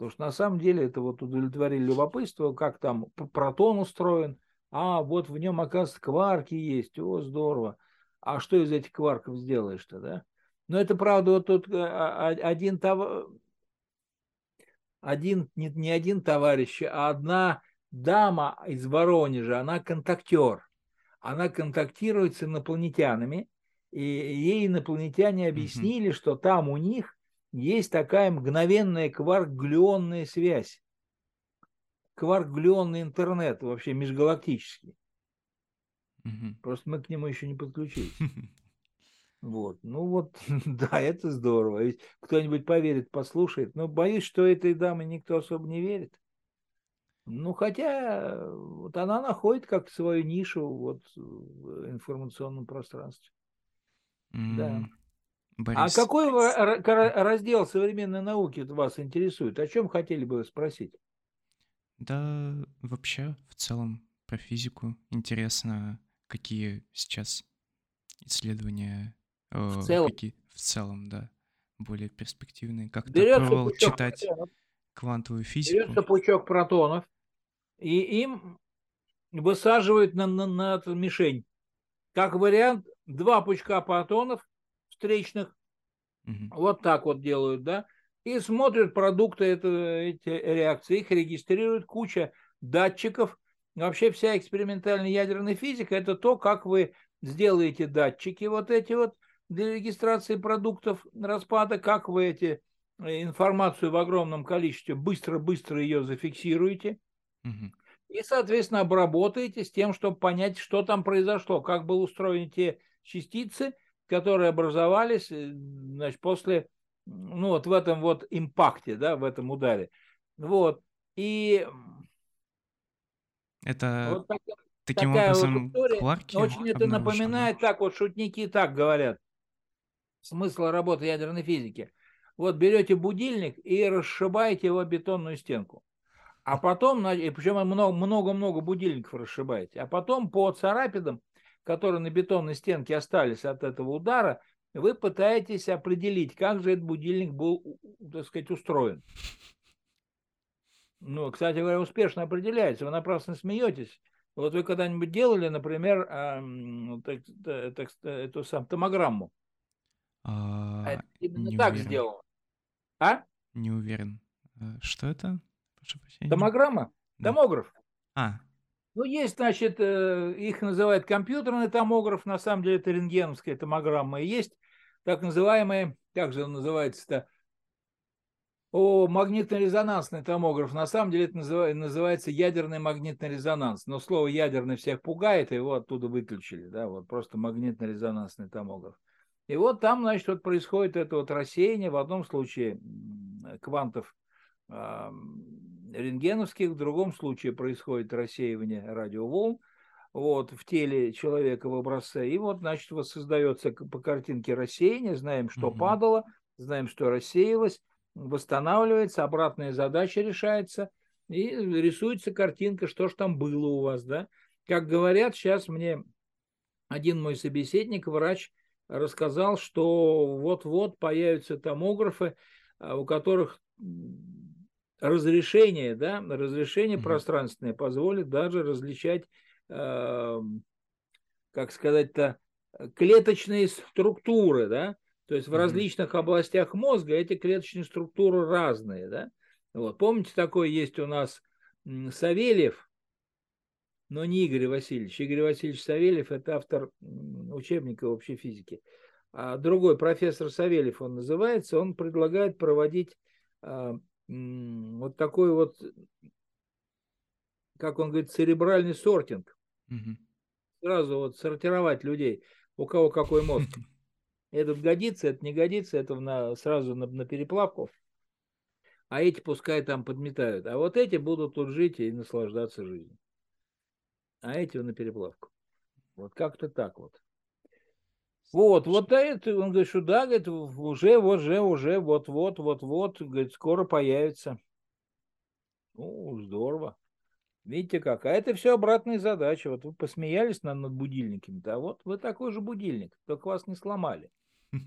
Потому что на самом деле это вот удовлетворили любопытство, как там протон устроен, а вот в нем, оказывается, кварки есть, о, здорово. А что из этих кварков сделаешь-то, да? Но это правда, вот тут э, а, а, один, товар, один не, не один товарищ, а одна дама из Воронежа, она контактер. Она контактирует с инопланетянами, и ей инопланетяне объяснили, mm-hmm. что там у них есть такая мгновенная кварк-глюонная связь. Кварк-глюонный интернет, вообще межгалактический. Mm-hmm. Просто мы к нему еще не подключились. Вот, ну вот, да, это здорово. Ведь кто-нибудь поверит, послушает. Но боюсь, что этой дамы никто особо не верит. Ну, хотя вот она находит как свою нишу вот в информационном пространстве. Mm, да. Борис... А какой раздел современной науки вас интересует? О чем хотели бы спросить? Да, вообще, в целом, про физику интересно, какие сейчас исследования, э, в целом, какие, в целом да, более перспективные. Как ты пробовал читать протонов, квантовую физику? Берется пучок протонов, и им высаживают на, на, на мишень. Как вариант, два пучка протонов встречных, угу. вот так вот делают, да, и смотрят продукты это, эти реакции, их регистрируют куча датчиков. Вообще вся экспериментальная ядерная физика – это то, как вы сделаете датчики вот эти вот для регистрации продуктов распада, как вы эти э, информацию в огромном количестве быстро-быстро ее зафиксируете – и, соответственно, обработаете с тем, чтобы понять, что там произошло, как были устроены те частицы, которые образовались э, значит, после, ну вот в этом вот импакте, да, в этом ударе. Вот. И это вот так, таким образом вот история, Кларки Очень это напоминает, так вот шутники так говорят, смысл работы ядерной физики. Вот берете будильник и расшибаете его бетонную стенку. А потом, и причем много-много будильников расшибаете, а потом по царапинам, которые на бетонной стенке остались от этого удара, вы пытаетесь определить, как же этот будильник был, так сказать, устроен. Ну, кстати говоря, успешно определяется. Вы напрасно смеетесь. Вот вы когда-нибудь делали, например, э, так, так, эту сам томограмму? А, а именно так уверен. сделано. А? Не уверен. Э, что это? Прошу прощения. Томограмма? Да. Томограф. А. Ну, есть, значит, э, их называют компьютерный томограф, на самом деле это рентгеновская томограмма. И есть так называемый, как же он называется-то, о, магнитно-резонансный томограф. На самом деле это называется ядерный магнитный резонанс. Но слово ядерный всех пугает, его оттуда выключили. Да, вот просто магнитно-резонансный томограф. И вот там, значит, вот происходит это вот рассеяние. В одном случае квантов рентгеновских, в другом случае происходит рассеивание радиоволн вот, в теле человека в образце. И вот, значит, воссоздается по картинке рассеяние, знаем, что угу. падало, знаем, что рассеялось, восстанавливается, обратная задача решается, и рисуется картинка, что же там было у вас, да. Как говорят, сейчас мне один мой собеседник, врач, рассказал, что вот-вот появятся томографы, а, у которых разрешение, да, разрешение mm-hmm. пространственное позволит даже различать, э, как сказать-то, клеточные структуры, да, то есть в mm-hmm. различных областях мозга эти клеточные структуры разные, да. Вот. Помните, такой есть у нас Савельев, но не Игорь Васильевич. Игорь Васильевич Савельев – это автор учебника общей физики. А другой профессор Савельев он называется, он предлагает проводить а, вот такой вот, как он говорит, церебральный сортинг. Угу. Сразу вот сортировать людей, у кого какой мозг. Этот годится, это не годится, это на, сразу на, на переплавку. А эти пускай там подметают. А вот эти будут тут жить и наслаждаться жизнью. А эти на переплавку. Вот как-то так вот. Вот, вот это, он говорит, что да, говорит, уже, уже, уже, вот, вот, вот, вот, говорит, скоро появится. Ну, здорово. Видите как? А это все обратная задача. Вот вы посмеялись над, над будильниками, да вот вы такой же будильник, только вас не сломали.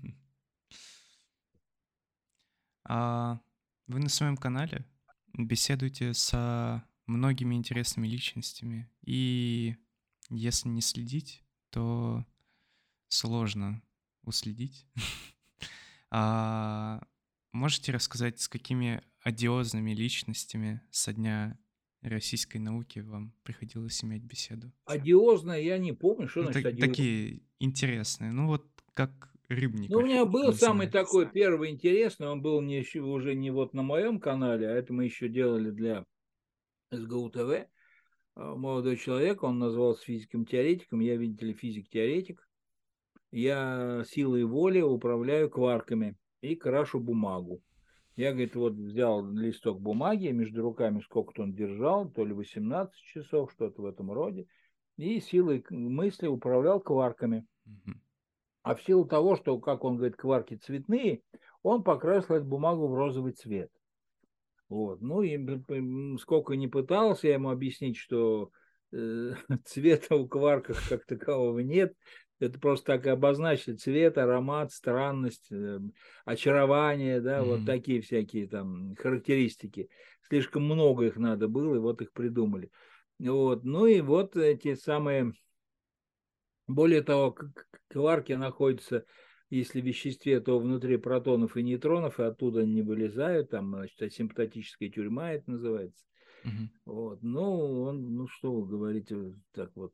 А вы на своем канале беседуете со многими интересными личностями, и если не следить, то сложно уследить. а можете рассказать, с какими одиозными личностями со дня российской науки вам приходилось иметь беседу? Одиозная, я не помню, что ну, значит так, одиозная. Такие интересные, ну вот как рыбник. Ну, у меня был самый такой первый интересный, он был не еще, уже не вот на моем канале, а это мы еще делали для СГУ ТВ. А, молодой человек, он назывался физиком теоретиком, я, видите ли, физик-теоретик. Я силой воли управляю кварками и крашу бумагу. Я, говорит, вот взял листок бумаги, между руками сколько-то он держал, то ли 18 часов, что-то в этом роде, и силой мысли управлял кварками. А в силу того, что, как он говорит, кварки цветные, он покрасил эту бумагу в розовый цвет. Вот. Ну и сколько не пытался я ему объяснить, что э, цвета у кварков как такового нет, это просто так обозначили цвет, аромат, странность, э, очарование, да, mm-hmm. вот такие всякие там характеристики. Слишком много их надо было, и вот их придумали. Вот. Ну и вот эти самые... Более того, кварки находятся, если в веществе, то внутри протонов и нейтронов, и оттуда не вылезают, там, значит, асимптотическая тюрьма это называется. Mm-hmm. Вот. Ну, он, ну что вы говорите, так вот,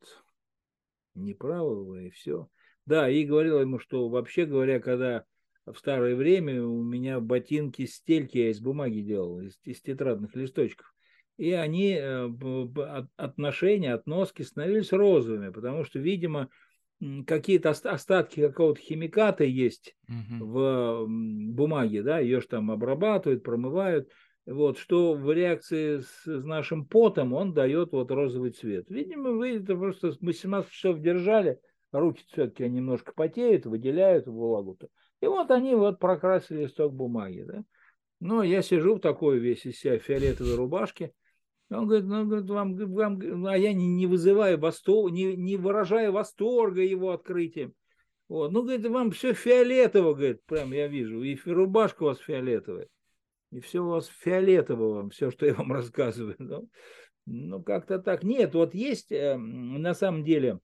неправого и все. Да, и говорил ему, что вообще говоря, когда в старое время у меня ботинки стельки я из бумаги делал, из, из тетрадных листочков. И они, э, отношения, относки становились розовыми, потому что, видимо, какие-то остатки какого-то химиката есть угу. в бумаге, да, ее же там обрабатывают, промывают, вот, что в реакции с, с нашим потом он дает вот розовый цвет. Видимо, вы это просто мы 17 часов держали, руки все-таки немножко потеют, выделяют влагу-то. И вот они вот прокрасили листок бумаги, да. Но я сижу в такой весь из себя фиолетовой рубашке, он говорит, ну, говорит, вам, вам, а я не, не вызываю восторга, не, не выражаю восторга его открытием. Вот. Ну, говорит, вам все фиолетово, говорит, прям я вижу, и рубашка у вас фиолетовая и все у вас фиолетового, все, что я вам рассказываю. Ну, ну как-то так. Нет, вот есть э, на самом деле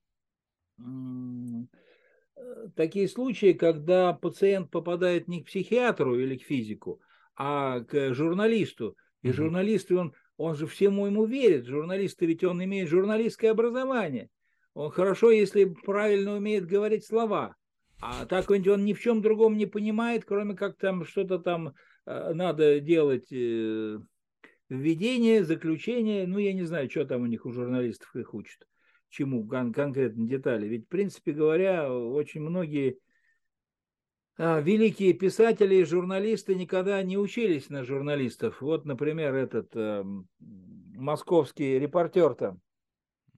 э, такие случаи, когда пациент попадает не к психиатру или к физику, а к журналисту. И журналист, он, он же всему ему верит. Журналист ведь он имеет журналистское образование. Он хорошо, если правильно умеет говорить слова. А так он ни в чем другом не понимает, кроме как там что-то там надо делать э, введение, заключение, ну, я не знаю, что там у них у журналистов их учат, чему кон- конкретно детали. Ведь, в принципе говоря, очень многие а, великие писатели и журналисты никогда не учились на журналистов. Вот, например, этот э, московский репортер там.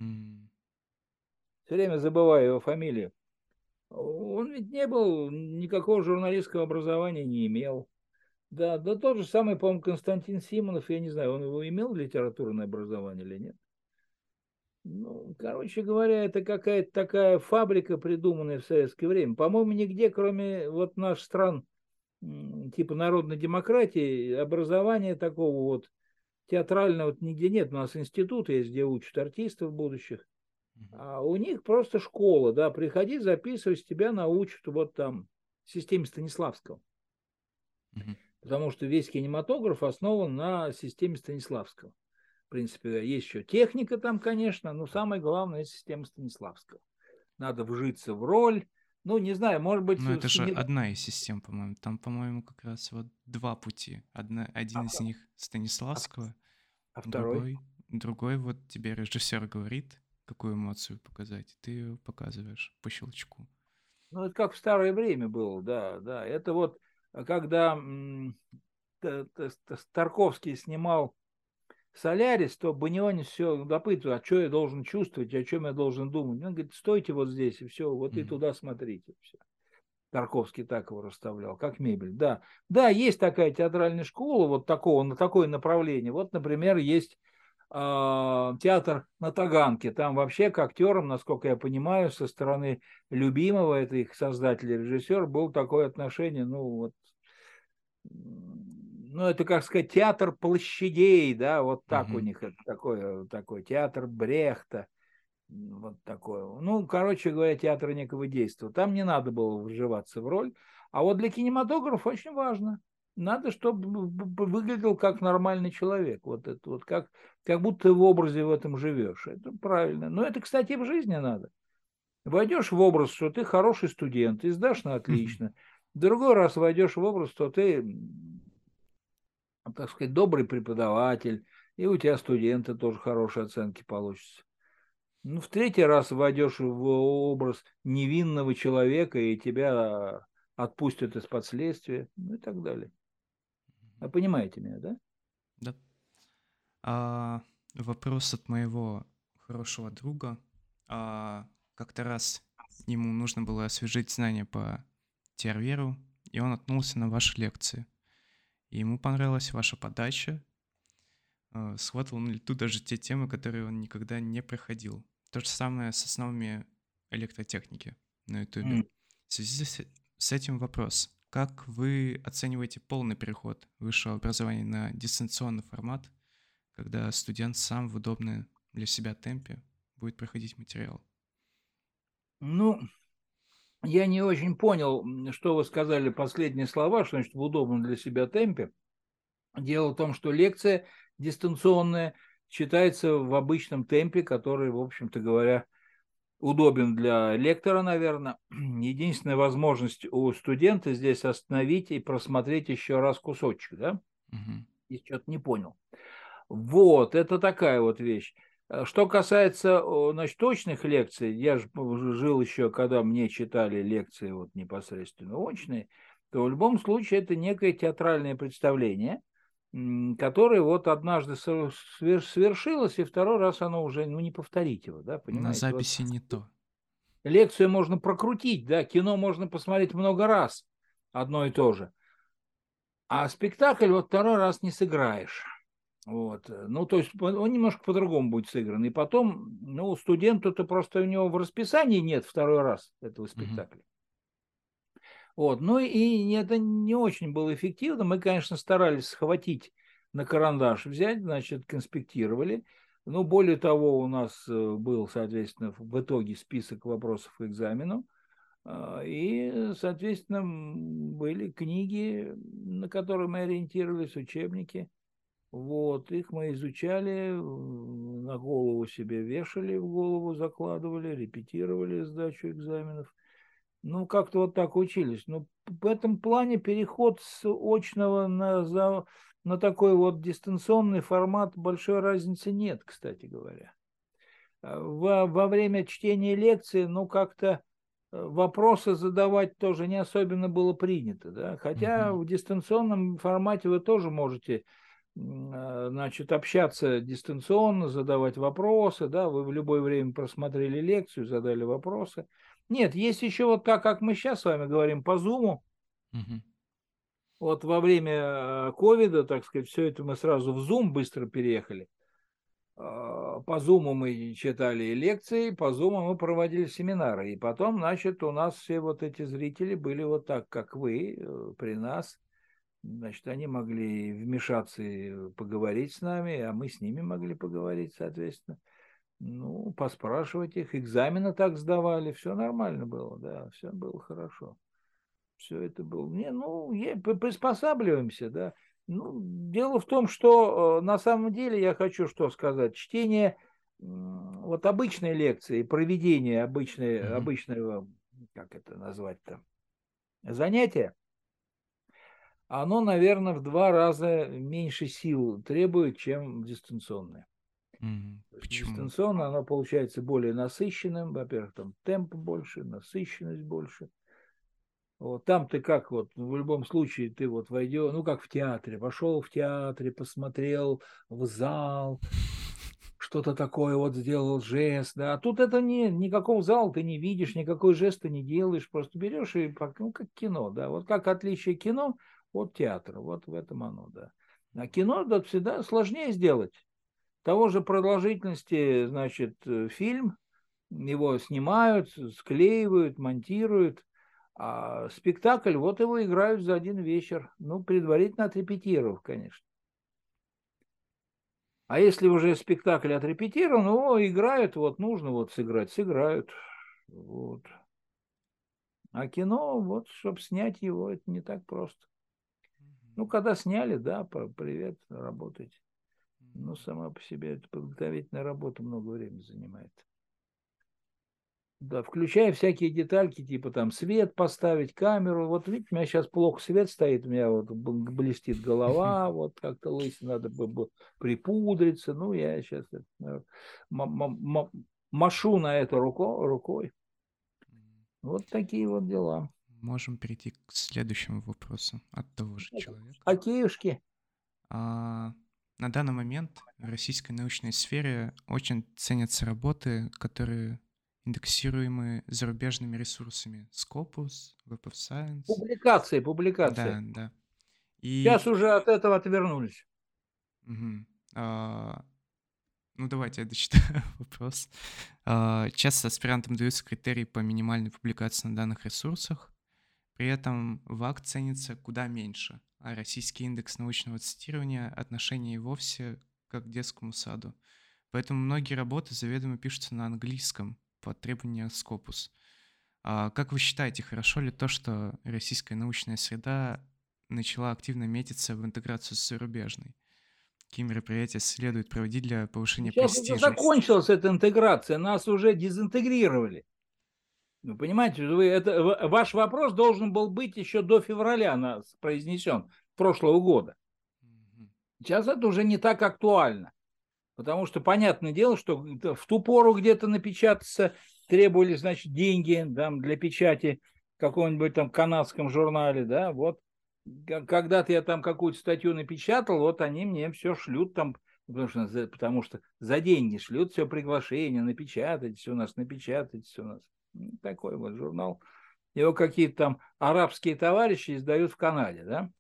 Mm. Все время забываю его фамилию. Он ведь не был, никакого журналистского образования не имел. Да, да тот же самый, по-моему, Константин Симонов, я не знаю, он его имел литературное образование или нет. Ну, короче говоря, это какая-то такая фабрика, придуманная в советское время. По-моему, нигде, кроме вот наших стран, типа народной демократии, образования такого вот театрального вот нигде нет. У нас институт есть, где учат артистов будущих. А у них просто школа, да, приходи, записывай, с тебя научат вот там, в системе Станиславского. Uh-huh потому что весь кинематограф основан на системе Станиславского. В принципе, есть еще техника там, конечно, но самое главное – система Станиславского. Надо вжиться в роль. Ну, не знаю, может быть... Ну, это же не... одна из систем, по-моему. Там, по-моему, как раз вот два пути. Одна, один а, из них Станиславского, а, а второй? Другой, другой вот тебе режиссер говорит, какую эмоцию показать, ты ее показываешь по щелчку. Ну, это как в старое время было, да, да. Это вот когда Тарковский снимал Солярис, то Баниони все допытывает, а что я должен чувствовать, о чем я должен думать. Он говорит, стойте вот здесь, и все, вот mm-hmm. и туда смотрите. Все. Тарковский так его расставлял, как мебель. Да, да, есть такая театральная школа, вот такого, на такое направление. Вот, например, есть театр на Таганке. Там вообще к актерам, насколько я понимаю, со стороны любимого, это их создатель, режиссер, был такое отношение, ну вот, ну это, как сказать, театр площадей, да, вот так mm-hmm. у них это такой, такой театр Брехта, вот такое. Ну, короче говоря, театр некого действия. Там не надо было вживаться в роль, а вот для кинематографа очень важно. Надо, чтобы выглядел как нормальный человек. Вот это вот как, как будто в образе в этом живешь. Это правильно. Но это, кстати, в жизни надо. Войдешь в образ, что ты хороший студент, и сдашь на отлично. Другой раз войдешь в образ, что ты, так сказать, добрый преподаватель, и у тебя студенты тоже хорошие оценки получатся. Ну, в третий раз войдешь в образ невинного человека, и тебя отпустят из-под следствия, ну и так далее. А понимаете меня, да? Да. А, вопрос от моего хорошего друга. А, как-то раз ему нужно было освежить знания по Терверу, и он наткнулся на ваши лекции. И ему понравилась ваша подача. А, схватывал на лету даже те темы, которые он никогда не проходил. То же самое с основами электротехники на Ютубе. Mm. В связи с этим вопрос. Как вы оцениваете полный переход высшего образования на дистанционный формат, когда студент сам в удобной для себя темпе будет проходить материал? Ну, я не очень понял, что вы сказали последние слова, что значит в удобном для себя темпе. Дело в том, что лекция дистанционная читается в обычном темпе, который, в общем-то говоря, удобен для лектора, наверное. Единственная возможность у студента здесь остановить и просмотреть еще раз кусочек, да? Угу. И что-то не понял. Вот, это такая вот вещь. Э, что касается значит, точных лекций, я же жил еще, когда мне читали лекции вот непосредственно очные, то в любом случае это некое театральное представление, которое вот однажды свершилось, и второй раз оно уже, ну, не повторить его, да, понимаете? На записи вот. не то. Лекцию можно прокрутить, да, кино можно посмотреть много раз, одно и то же. А спектакль вот второй раз не сыграешь. Вот. Ну, то есть он немножко по-другому будет сыгран. И потом, ну, студенту-то просто у него в расписании нет второй раз этого спектакля. Вот. Ну и это не очень было эффективно. Мы, конечно, старались схватить на карандаш, взять, значит, конспектировали. Но более того, у нас э, был, соответственно, в итоге список вопросов к экзамену. А, и, соответственно, были книги, на которые мы ориентировались, учебники. Вот, их мы изучали, на голову себе вешали, в голову закладывали, репетировали сдачу экзаменов ну, как-то вот так учились. Но в этом плане переход с очного на, за, на такой вот дистанционный формат большой разницы нет, кстати говоря. А во, во время чтения лекции, ну, как-то э, вопросы задавать тоже не особенно было принято, да, хотя mm-hmm. в дистанционном формате вы тоже можете э, значит, общаться дистанционно, задавать вопросы, да, вы в любое время просмотрели лекцию, задали вопросы. Нет, есть еще вот так, как мы сейчас с вами говорим по Зуму. Угу. Вот во время э, ковида, так сказать, все это мы сразу в Zoom быстро переехали. А, по Зуму мы читали лекции, по Зуму мы проводили семинары. И потом, значит, у нас все вот эти зрители были вот так, как вы, э, при нас. Значит, они могли вмешаться и поговорить с нами, а мы с ними могли поговорить, соответственно ну, поспрашивать их, экзамены так сдавали, все нормально было, да, все было хорошо. Все это было. Не, ну, приспосабливаемся, да. Ну, дело в том, что э, на самом деле я хочу что сказать. Чтение вот обычной лекции, проведение обычной, mm-hmm. обычного, как это назвать-то, занятия, оно, наверное, в два раза меньше сил требует, чем дистанционное. Mm, почему? Дистанционно оно получается более насыщенным. Во-первых, там темп больше, насыщенность больше. Вот там ты как вот, в любом случае ты вот войдешь, ну как в театре, вошел в театре, посмотрел в зал, что-то такое вот сделал жест, да, а тут это не, никакого зала ты не видишь, никакой жест ты не делаешь, просто берешь и, ну как кино, да, вот как отличие кино от театра, вот в этом оно, да. А кино да, всегда сложнее сделать, того же продолжительности, значит, э, фильм, его снимают, склеивают, монтируют, а спектакль, вот его играют за один вечер. Ну, предварительно отрепетировав, конечно. А если уже спектакль отрепетирован, ну, играют, вот нужно вот сыграть, сыграют. Вот. А кино, вот, чтобы снять его, это не так просто. Ну, когда сняли, да, привет, работайте. Но сама по себе эта подготовительная работа много времени занимает. Да, включая всякие детальки, типа там свет поставить, камеру. Вот видите, у меня сейчас плохо свет стоит, у меня вот блестит голова, вот как-то лысина надо бы припудриться. Ну, я сейчас машу на это руко, рукой. Вот такие вот дела. Можем перейти к следующему вопросу от того же человека. А Киевшки? А, на данный момент в российской научной сфере очень ценятся работы, которые индексируемые зарубежными ресурсами. Scopus, Web of Science. Публикации, публикации. Да, да. И... Сейчас уже от этого отвернулись. Угу. А, ну, давайте я дочитаю вопрос. А, часто аспирантам даются критерии по минимальной публикации на данных ресурсах. При этом ВАК ценится куда меньше, а российский индекс научного цитирования отношение и вовсе как к детскому саду. Поэтому многие работы заведомо пишутся на английском, по требованию Scopus. А как вы считаете, хорошо ли то, что российская научная среда начала активно метиться в интеграцию с зарубежной? Какие мероприятия следует проводить для повышения Сейчас престижа? Уже закончилась эта интеграция, нас уже дезинтегрировали. Вы понимаете, вы, это, ваш вопрос должен был быть еще до февраля нас произнесен, прошлого года. Сейчас это уже не так актуально. Потому что понятное дело, что в ту пору где-то напечататься требовались, значит, деньги там, для печати в каком-нибудь там канадском журнале, да, вот. Когда-то я там какую-то статью напечатал, вот они мне все шлют там, потому что, потому что за деньги шлют все приглашения, напечатать, все у нас, напечатать, все у нас. Такой вот журнал. Его какие-то там арабские товарищи издают в Канаде, да.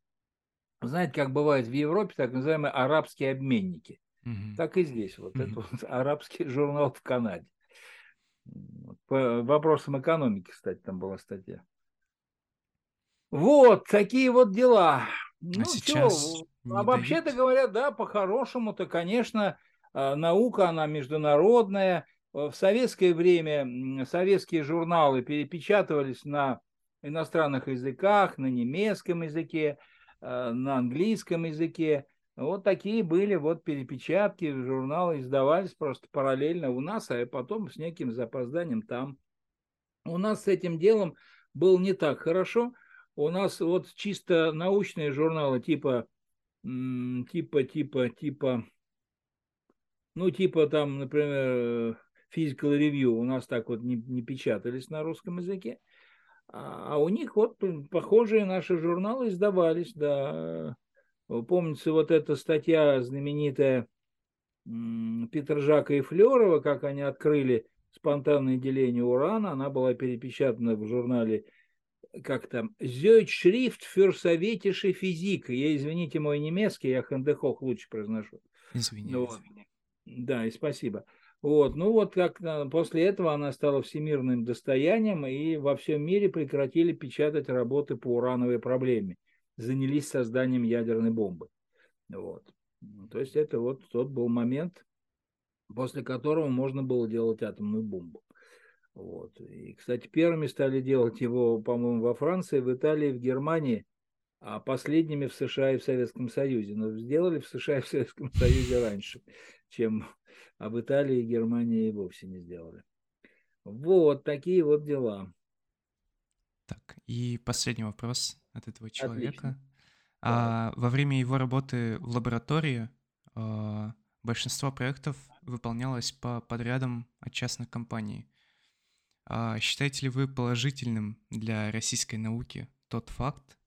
Знаете, как бывает в Европе, так называемые арабские обменники. Угу. Так и здесь. Вот угу. это вот арабский журнал в Канаде. По вопросам экономики, кстати, там была статья. Вот, такие вот дела. А ну, сейчас а вообще-то говоря, да, по-хорошему-то, конечно, а, наука, она международная. В советское время советские журналы перепечатывались на иностранных языках, на немецком языке, а, на английском языке. Вот такие были вот перепечатки, журналы издавались просто параллельно у нас, а потом с неким запозданием там. У нас с этим делом было не так хорошо. У нас вот чисто научные журналы типа, типа, типа, типа, ну, типа там, например, Physical Review у нас так вот не, не печатались на русском языке. А, а у них вот похожие наши журналы издавались, да, Помнится вот эта статья знаменитая Петржака и Флерова, как они открыли спонтанное деление урана. Она была перепечатана в журнале как там, Зёйчшрифт für советische физика. Я, извините, мой немецкий, я Хендехох лучше произношу. Извините. Вот. Да, и спасибо. Вот, ну вот как после этого она стала всемирным достоянием, и во всем мире прекратили печатать работы по урановой проблеме занялись созданием ядерной бомбы. Вот. То есть это вот тот был момент, после которого можно было делать атомную бомбу. Вот. И, кстати, первыми стали делать его, по-моему, во Франции, в Италии, в Германии, а последними в США и в Советском Союзе. Но сделали в США и в Советском Союзе раньше, чем об Италии и Германии и вовсе не сделали. Вот такие вот дела. Так, и последний вопрос от этого человека. А, во время его работы в лаборатории а, большинство проектов выполнялось по подрядам от частных компаний. А, считаете ли вы положительным для российской науки тот факт,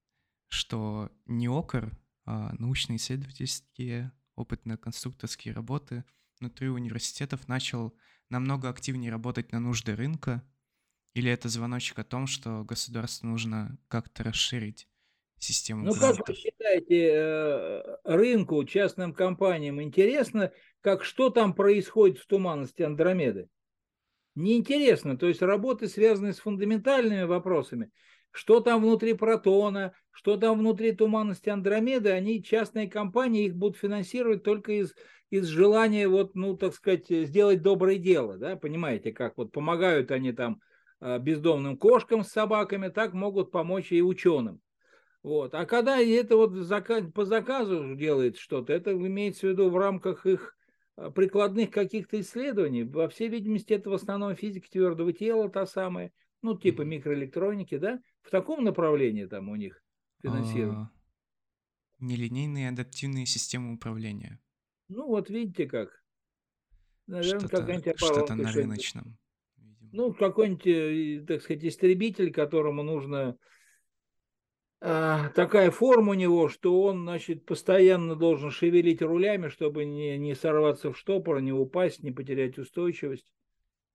что НИОКР, а, научно-исследовательские, опытно-конструкторские работы внутри университетов начал намного активнее работать на нужды рынка, или это звоночек о том, что государству нужно как-то расширить систему Ну, кредитов. как вы считаете, э, рынку, частным компаниям интересно, как что там происходит в туманности Андромеды? Неинтересно. То есть работы, связанные с фундаментальными вопросами, что там внутри протона, что там внутри туманности Андромеды, они, частные компании, их будут финансировать только из, из желания, вот, ну, так сказать, сделать доброе дело, да, понимаете, как вот помогают они там э, бездомным кошкам с собаками, так могут помочь и ученым. Вот. А когда это вот по заказу делает что-то, это имеется в виду в рамках их э, прикладных каких-то исследований. Во всей видимости, это в основном физика твердого тела, та самая, ну, типа микроэлектроники, да? В таком направлении там у них финансирование. А, нелинейные адаптивные системы управления. Ну, вот видите как. Наверное, какая-нибудь Что-то на рыночном. Видимо. Ну, какой-нибудь, э, так сказать, истребитель, которому нужно а, такая форма у него, что он, значит, постоянно должен шевелить рулями, чтобы не, не сорваться в штопор, не упасть, не потерять устойчивость.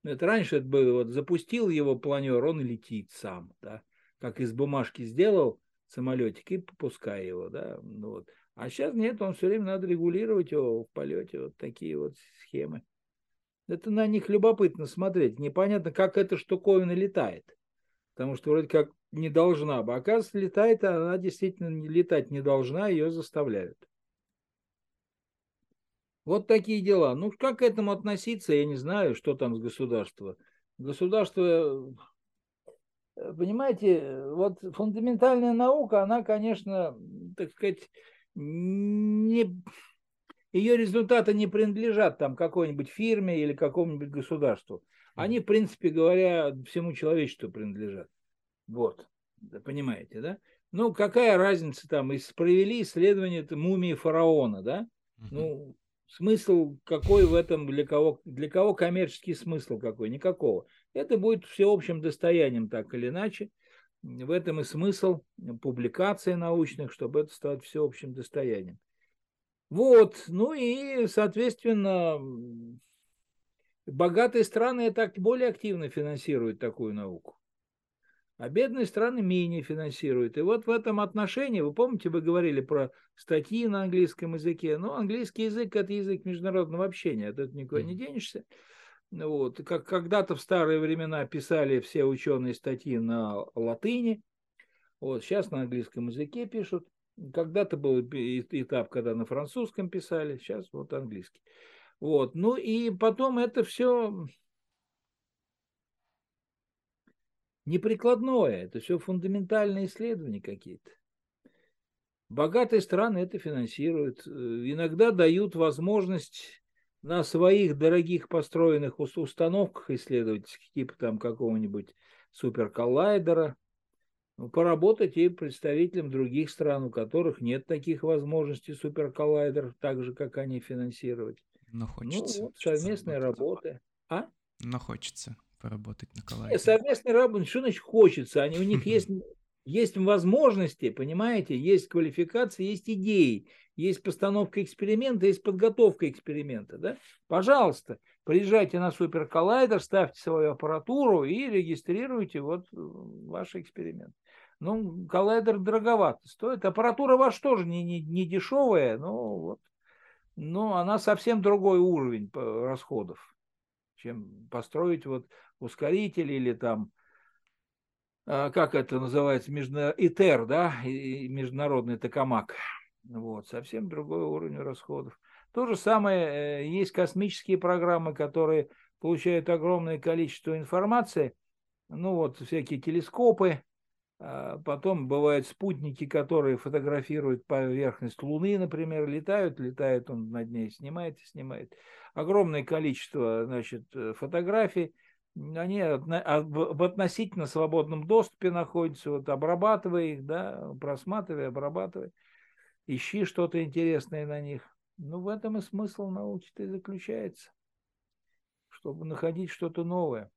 Это раньше это было, вот запустил его планер, он летит сам, да, как из бумажки сделал самолетик и попускай его, да, ну вот. А сейчас нет, он все время надо регулировать его в полете, вот такие вот схемы. Это на них любопытно смотреть, непонятно, как эта штуковина летает, потому что вроде как не должна бы. Оказывается, летает, а она действительно летать не должна, ее заставляют. Вот такие дела. Ну, как к этому относиться, я не знаю, что там с государства. Государство, э, понимаете, вот фундаментальная наука, она, конечно, так сказать, не, ее результаты не принадлежат там какой-нибудь фирме или какому-нибудь государству. Они, в принципе говоря, всему человечеству принадлежат. Вот, понимаете, да? Ну, какая разница там, и провели исследование мумии фараона, да? Ну, смысл какой в этом, для кого, для кого коммерческий смысл какой? Никакого. Это будет всеобщим достоянием, так или иначе. В этом и смысл публикаций научных, чтобы это стало всеобщим достоянием. Вот, ну и, соответственно, богатые страны так более активно финансируют такую науку а бедные страны менее финансируют. И вот в этом отношении, вы помните, вы говорили про статьи на английском языке, ну, английский язык – это язык международного общения, от этого никуда не денешься. Вот. Как когда-то в старые времена писали все ученые статьи на латыни, вот сейчас на английском языке пишут. Когда-то был этап, когда на французском писали, сейчас вот английский. Вот. Ну и потом это все неприкладное, это все фундаментальные исследования какие-то. Богатые страны это финансируют, э, иногда дают возможность на своих дорогих построенных установках исследовательских, типа там какого-нибудь суперколлайдера, ну, поработать и представителям других стран, у которых нет таких возможностей суперколлайдеров, так же, как они финансировать. Но хочется. Ну, вот, совместные работы. А? Но хочется поработать на коллайдере. Совместная работа, что значит хочется? Они, у них есть, есть возможности, понимаете, есть квалификация, есть идеи, есть постановка эксперимента, есть подготовка эксперимента. Да? Пожалуйста, приезжайте на суперколлайдер, ставьте свою аппаратуру и регистрируйте вот э, ваш эксперимент. Ну, коллайдер дороговато стоит. Аппаратура ваша тоже не, не, не дешевая, но вот но она совсем другой уровень расходов, чем построить вот ускоритель или там, как это называется, междуна... ИТЕР, да, и международный токамак. Вот, совсем другой уровень расходов. То же самое, э, есть космические программы, которые получают огромное количество информации, ну вот всякие телескопы, а, потом бывают спутники, которые фотографируют поверхность Луны, например, летают, летает он над ней, снимает снимает. Огромное количество значит, э, фотографий, они а, в относительно свободном доступе находятся, вот обрабатывая их, да, просматривай, обрабатывай, ищи что-то интересное на них. Ну, в этом и смысл науки-то и заключается, чтобы находить что-то новое.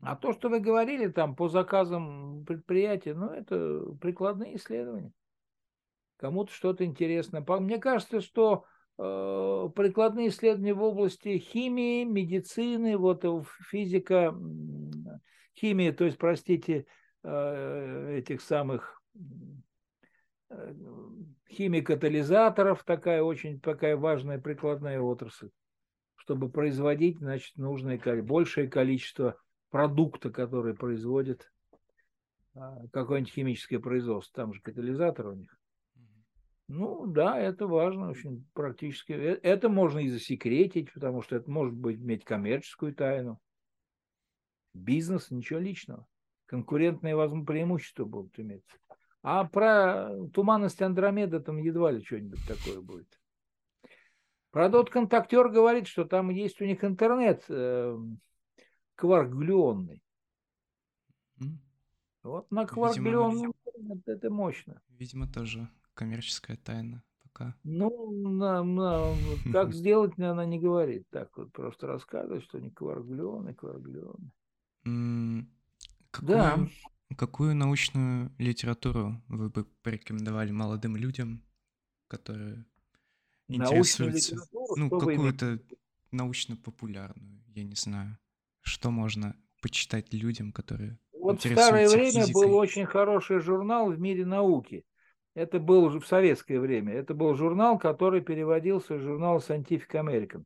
А то, что вы говорили там по заказам предприятия, ну, это прикладные исследования. Кому-то что-то интересно. Мне кажется, что прикладные исследования в области химии, медицины, вот физика, химии, то есть, простите, э, этих самых химия катализаторов такая очень такая важная прикладная отрасль. Чтобы производить, значит, нужное большее количество продукта, который производит какое-нибудь химическое производство. Там же катализатор у них. Ну да, это важно, очень практически. Э, это можно и засекретить, потому что это может быть иметь коммерческую тайну. Бизнес, ничего личного. Конкурентные преимущества будут иметь. А про туманность Андромеда там едва ли что-нибудь такое будет. Правда, вот контактер говорит, что там есть у них интернет э, кварк-глюонный. Mm. Вот на интернет это мощно. Видимо, тоже коммерческая тайна пока. Ну, на, на, как сделать, она не говорит. Так вот просто рассказывает, что не кварк-глюоны, кварк-глюоны. Какую, да. какую научную литературу вы бы порекомендовали молодым людям, которые интересуются? Ну, какую-то научно-популярную, я не знаю. Что можно почитать людям, которые Вот в старое время физикой? был очень хороший журнал в мире науки. Это был в советское время. Это был журнал, который переводился в журнал Scientific American.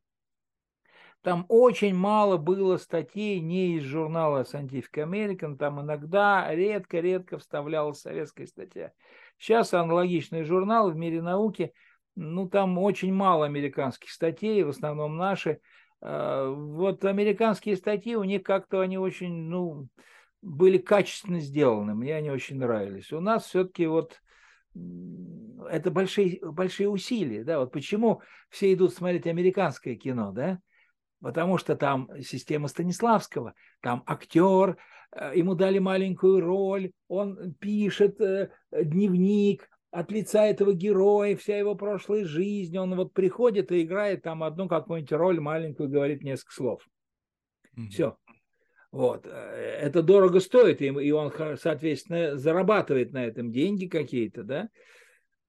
Там очень мало было статей не из журнала Scientific American, там иногда редко-редко вставлялась советская статья. Сейчас аналогичный журнал в мире науки, ну там очень мало американских статей, в основном наши. А, вот американские статьи, у них как-то они очень, ну, были качественно сделаны, мне они очень нравились. У нас все-таки вот это большие, большие усилия, да, вот почему все идут смотреть американское кино, да, потому что там система Станиславского, там актер, э, ему дали маленькую роль, он пишет э, дневник от лица этого героя, вся его прошлая жизнь, он вот приходит и играет там одну какую-нибудь роль маленькую, говорит несколько слов. Mm-hmm. Все. Вот. Э, это дорого стоит, и он, соответственно, зарабатывает на этом деньги какие-то, да.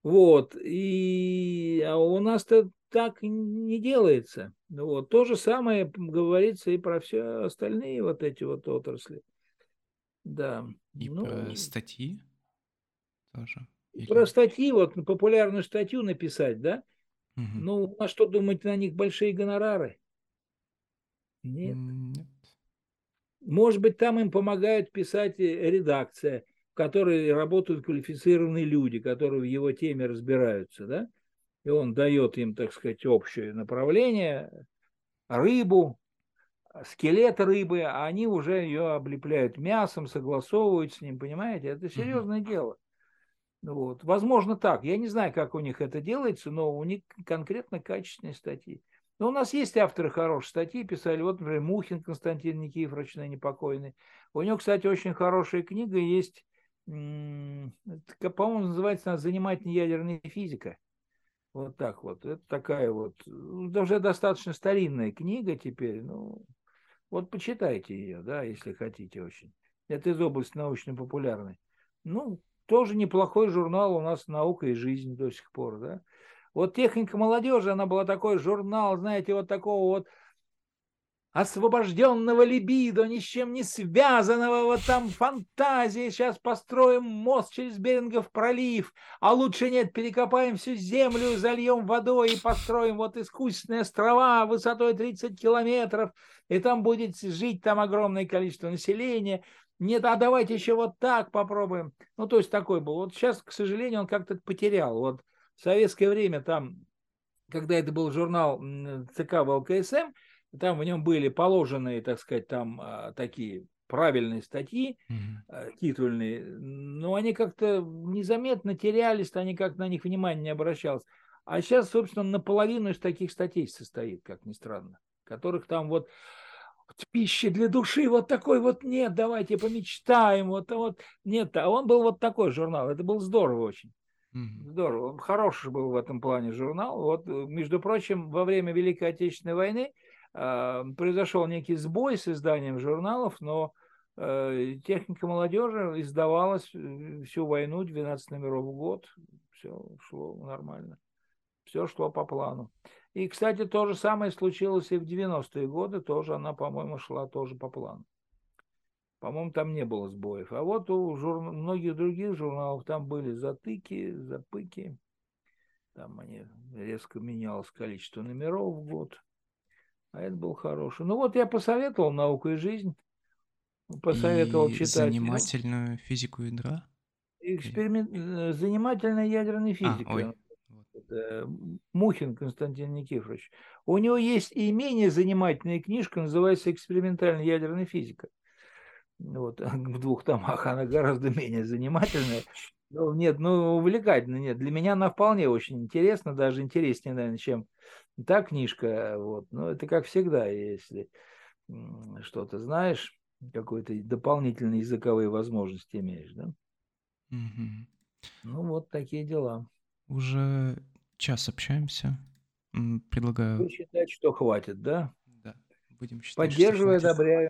Вот. И а у нас-то так не делается. Вот. То же самое говорится и про все остальные вот эти вот отрасли. Да. И ну, про статьи тоже. Или... Про статьи, вот популярную статью написать, да? Угу. Ну, а что думать, на них большие гонорары? Нет. Нет. Может быть, там им помогает писать редакция, в которой работают квалифицированные люди, которые в его теме разбираются, да? и он дает им, так сказать, общее направление, рыбу, скелет рыбы, а они уже ее облепляют мясом, согласовывают с ним, понимаете? Это серьезное mm-hmm. дело. Вот. Возможно так. Я не знаю, как у них это делается, но у них конкретно качественные статьи. Но у нас есть авторы хороших статей, писали, вот, например, Мухин Константин Никифорович, непокойный. У него, кстати, очень хорошая книга есть, по-моему, называется «Занимательная ядерная физика». Вот так вот. Это такая вот, уже достаточно старинная книга теперь. Ну, вот почитайте ее, да, если хотите очень. Это из области научно-популярной. Ну, тоже неплохой журнал у нас «Наука и жизнь» до сих пор, да. Вот техника молодежи, она была такой журнал, знаете, вот такого вот освобожденного либидо, ни с чем не связанного, вот там фантазии, сейчас построим мост через Берингов пролив, а лучше нет, перекопаем всю землю, зальем водой и построим вот искусственные острова высотой 30 километров, и там будет жить там огромное количество населения. Нет, а давайте еще вот так попробуем. Ну, то есть такой был. Вот сейчас, к сожалению, он как-то потерял. Вот в советское время там, когда это был журнал ЦК ВЛКСМ, там в нем были положенные, так сказать, там а, такие правильные статьи, mm-hmm. титульные, но они как-то незаметно терялись, они как на них внимания не обращалось. А сейчас, собственно, наполовину из таких статей состоит, как ни странно, которых там вот пищи для души вот такой вот нет, давайте помечтаем, вот, вот нет, а он был вот такой журнал, это был здорово очень. Здорово, хороший был в этом плане журнал. Вот, между прочим, во время Великой Отечественной войны э, произошел некий сбой с изданием журналов, но э, техника молодежи издавалась э, всю войну, 12 номеров в год, все шло нормально, все шло по плану. И, кстати, то же самое случилось и в 90-е годы, тоже она, по-моему, шла тоже по плану. По-моему, там не было сбоев. А вот у жур... многих других журналов там были затыки, запыки. Там они резко менялось количество номеров в год. А это был хороший. Ну вот я посоветовал «Науку и жизнь». Посоветовал и читать. занимательную физику ядра? Эксперимент... э, Занимательная ядерная А, физика. ой. Это Мухин Константин Никифорович. У него есть и менее занимательная книжка, называется «Экспериментальная ядерная физика». Вот, в двух томах она гораздо менее занимательная. Ну, нет, ну, увлекательно, нет. Для меня она вполне очень интересна, даже интереснее, наверное, чем та книжка. Вот. Но это как всегда, если что-то знаешь, какой-то дополнительные языковые возможности имеешь, да? Мгм. Ну, вот такие дела. Уже час общаемся. Предлагаю, Вы считаете, что хватит, да? да, будем считать, Поддерживаю, одобряю.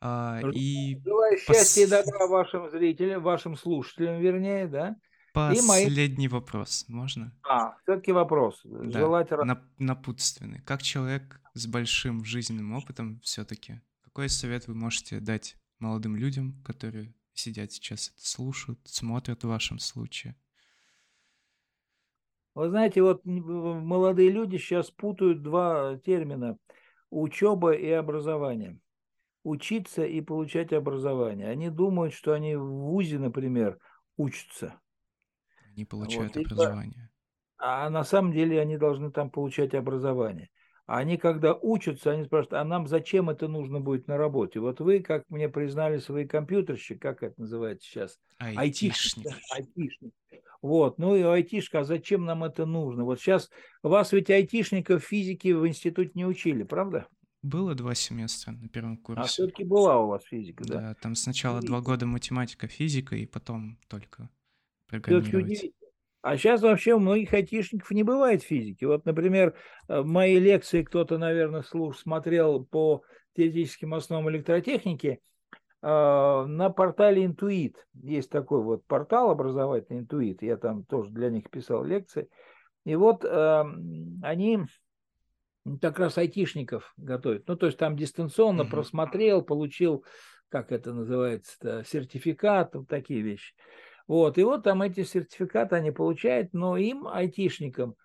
А, и Желаю счастья и пос- добра вашим зрителям, вашим слушателям, вернее, да? И последний вопрос, можно? А, все-таки вопрос. Да, Желать нап- напутственный. Как человек с большим жизненным опытом все-таки, какой совет вы можете дать молодым людям, которые сидят сейчас это слушают, смотрят в вашем случае? Вы знаете, вот молодые люди сейчас путают два термина – учеба и образование. Учиться и получать образование. Они думают, что они в ВУЗе, например, учатся. Они получают Вот, и образование. А на самом деле они должны там получать образование. А они, когда учатся, они спрашивают, а нам зачем это нужно будет на работе? Вот вы, как мне признались, вы компьютерщик, как это называется сейчас? Айтишник. айтишник. Вот, ну и айтишка, а зачем нам это нужно? Вот сейчас вас ведь айтишников физики в институте не учили, правда? Было два семестра на первом А курсе. все-таки была у вас физика, да? Да, там сначала два года математика, физика, и потом только программировать. А сейчас вообще у многих айтишников не бывает физики. Вот, например, э, мои лекции кто-то, наверное, слуш смотрел по теоретическим основам электротехники э, на портале Интуит. Есть такой вот портал образовательный Интуит. Я там тоже для них писал лекции. И вот э, они как раз айтишников готовят. Ну, то есть там дистанционно Мгм. просмотрел, получил, как это называется, сертификат, вот такие вещи. Вот, и вот там эти сертификаты они получают, но им, айтишникам,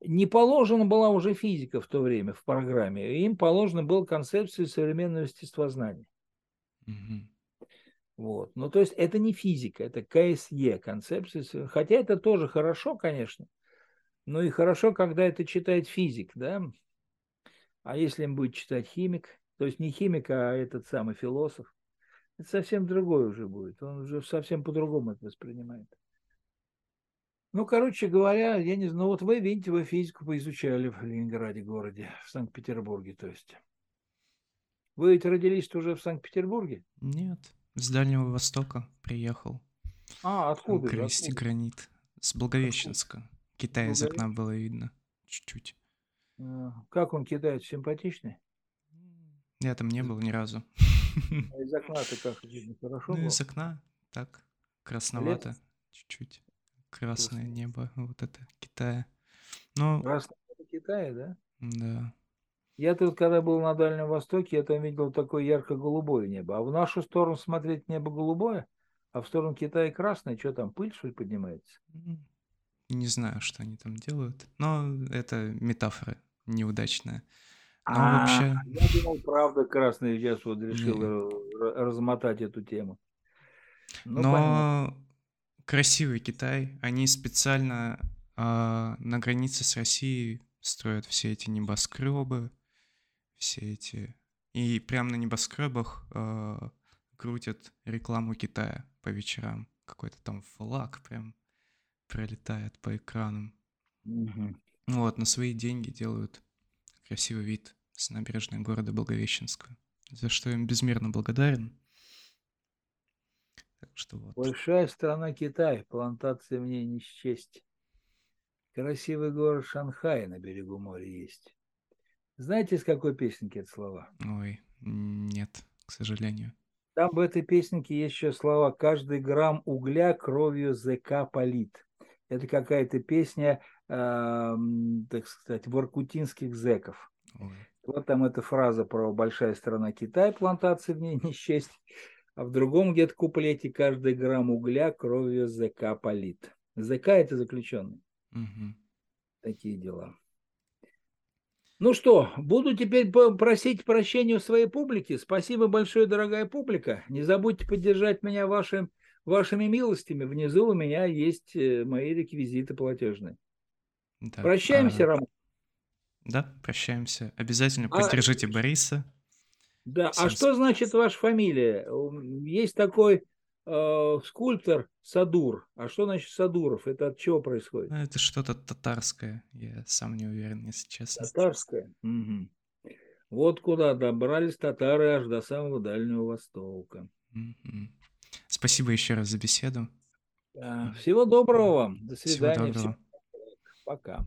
не положена была уже физика в то время в программе. Им положена была концепция современного естествознания. Мгм. Вот. Ну, то есть это не физика, это КСЕ, концепция. Хотя это тоже хорошо, конечно. Но и хорошо, когда это читает физик, да. А если им будет читать химик, то есть не химик, а этот самый философ, это совсем другой уже будет. Он уже совсем по-другому это воспринимает. Ну, короче говоря, я не знаю, ну вот вы, видите, вы физику поизучали в Ленинграде городе, в Санкт-Петербурге, то есть. Вы ведь родились уже в Санкт-Петербурге? Нет, с Дальнего Востока приехал А, откуда? откуда? гранит. С Благовещенска. Китай из окна было видно. Чуть-чуть. А, Как он кидает, симпатичный? Я там не был ни разу. А из окна-то как видно, хорошо Ну, было? из окна так, красновато. Чуть-чуть. Красное Красное. небо, вот это, Китая. Ну, Красное это Китае, да? да. Я тут, когда был на Дальнем Востоке, я там видел такое ярко-голубое небо. А в нашу сторону смотреть небо голубое, а в сторону Китая красное. Что там, пыль, что ли, поднимается? М, Не знаю, что они там делают, но это метафора неудачная. Но А, вообще, я думал, правда, красный сейчас вот решил Не. э, размотать эту тему. Ну, понятно. но красивый Китай, они специально а, на границе с Россией строят все эти небоскребы, все эти... И прямо на небоскребах а, крутят рекламу Китая по вечерам. Какой-то там флаг прям пролетает по экранам. Мгм. Ну Вот, на свои деньги делают красивый вид с набережной города Благовещенска, за что им безмерно благодарен. Так что вот. Большая страна Китай, плантации мне не счесть. Красивый город Шанхай на берегу моря есть. Знаете, из какой песенки это слова? Ой, нет, к сожалению. Там в этой песенке есть еще слова «Каждый грамм угля кровью ЗК полит». Это какая-то песня, эм, так сказать, воркутинских зеков. Ой. Вот там эта фраза про большая страна Китай, плантации в ней не счесть. а в другом где-то куплете каждый грамм угля кровью ЗК полит. ЗК это заключенный. Мгм. Такие дела. Ну что, буду теперь просить прощения у своей публики. Спасибо большое, дорогая публика. Не забудьте поддержать меня вашим, вашими милостями. Внизу у меня есть э, мои реквизиты платежные. Да. Прощаемся, А, Роман. да, прощаемся. Обязательно А- поддержите Бориса. Да, Всем а что значит ваша фамилия? Есть такой э, скульптор Садур. А что значит Садуров? Это от чего происходит? Ну, это что-то татарское. Я сам не уверен, если честно. Татарское. Мгм. Вот куда добрались татары аж до самого Дальнего Востока. Спасибо еще раз за беседу. Всего доброго вам. До Всего свидания. доброго. Пока.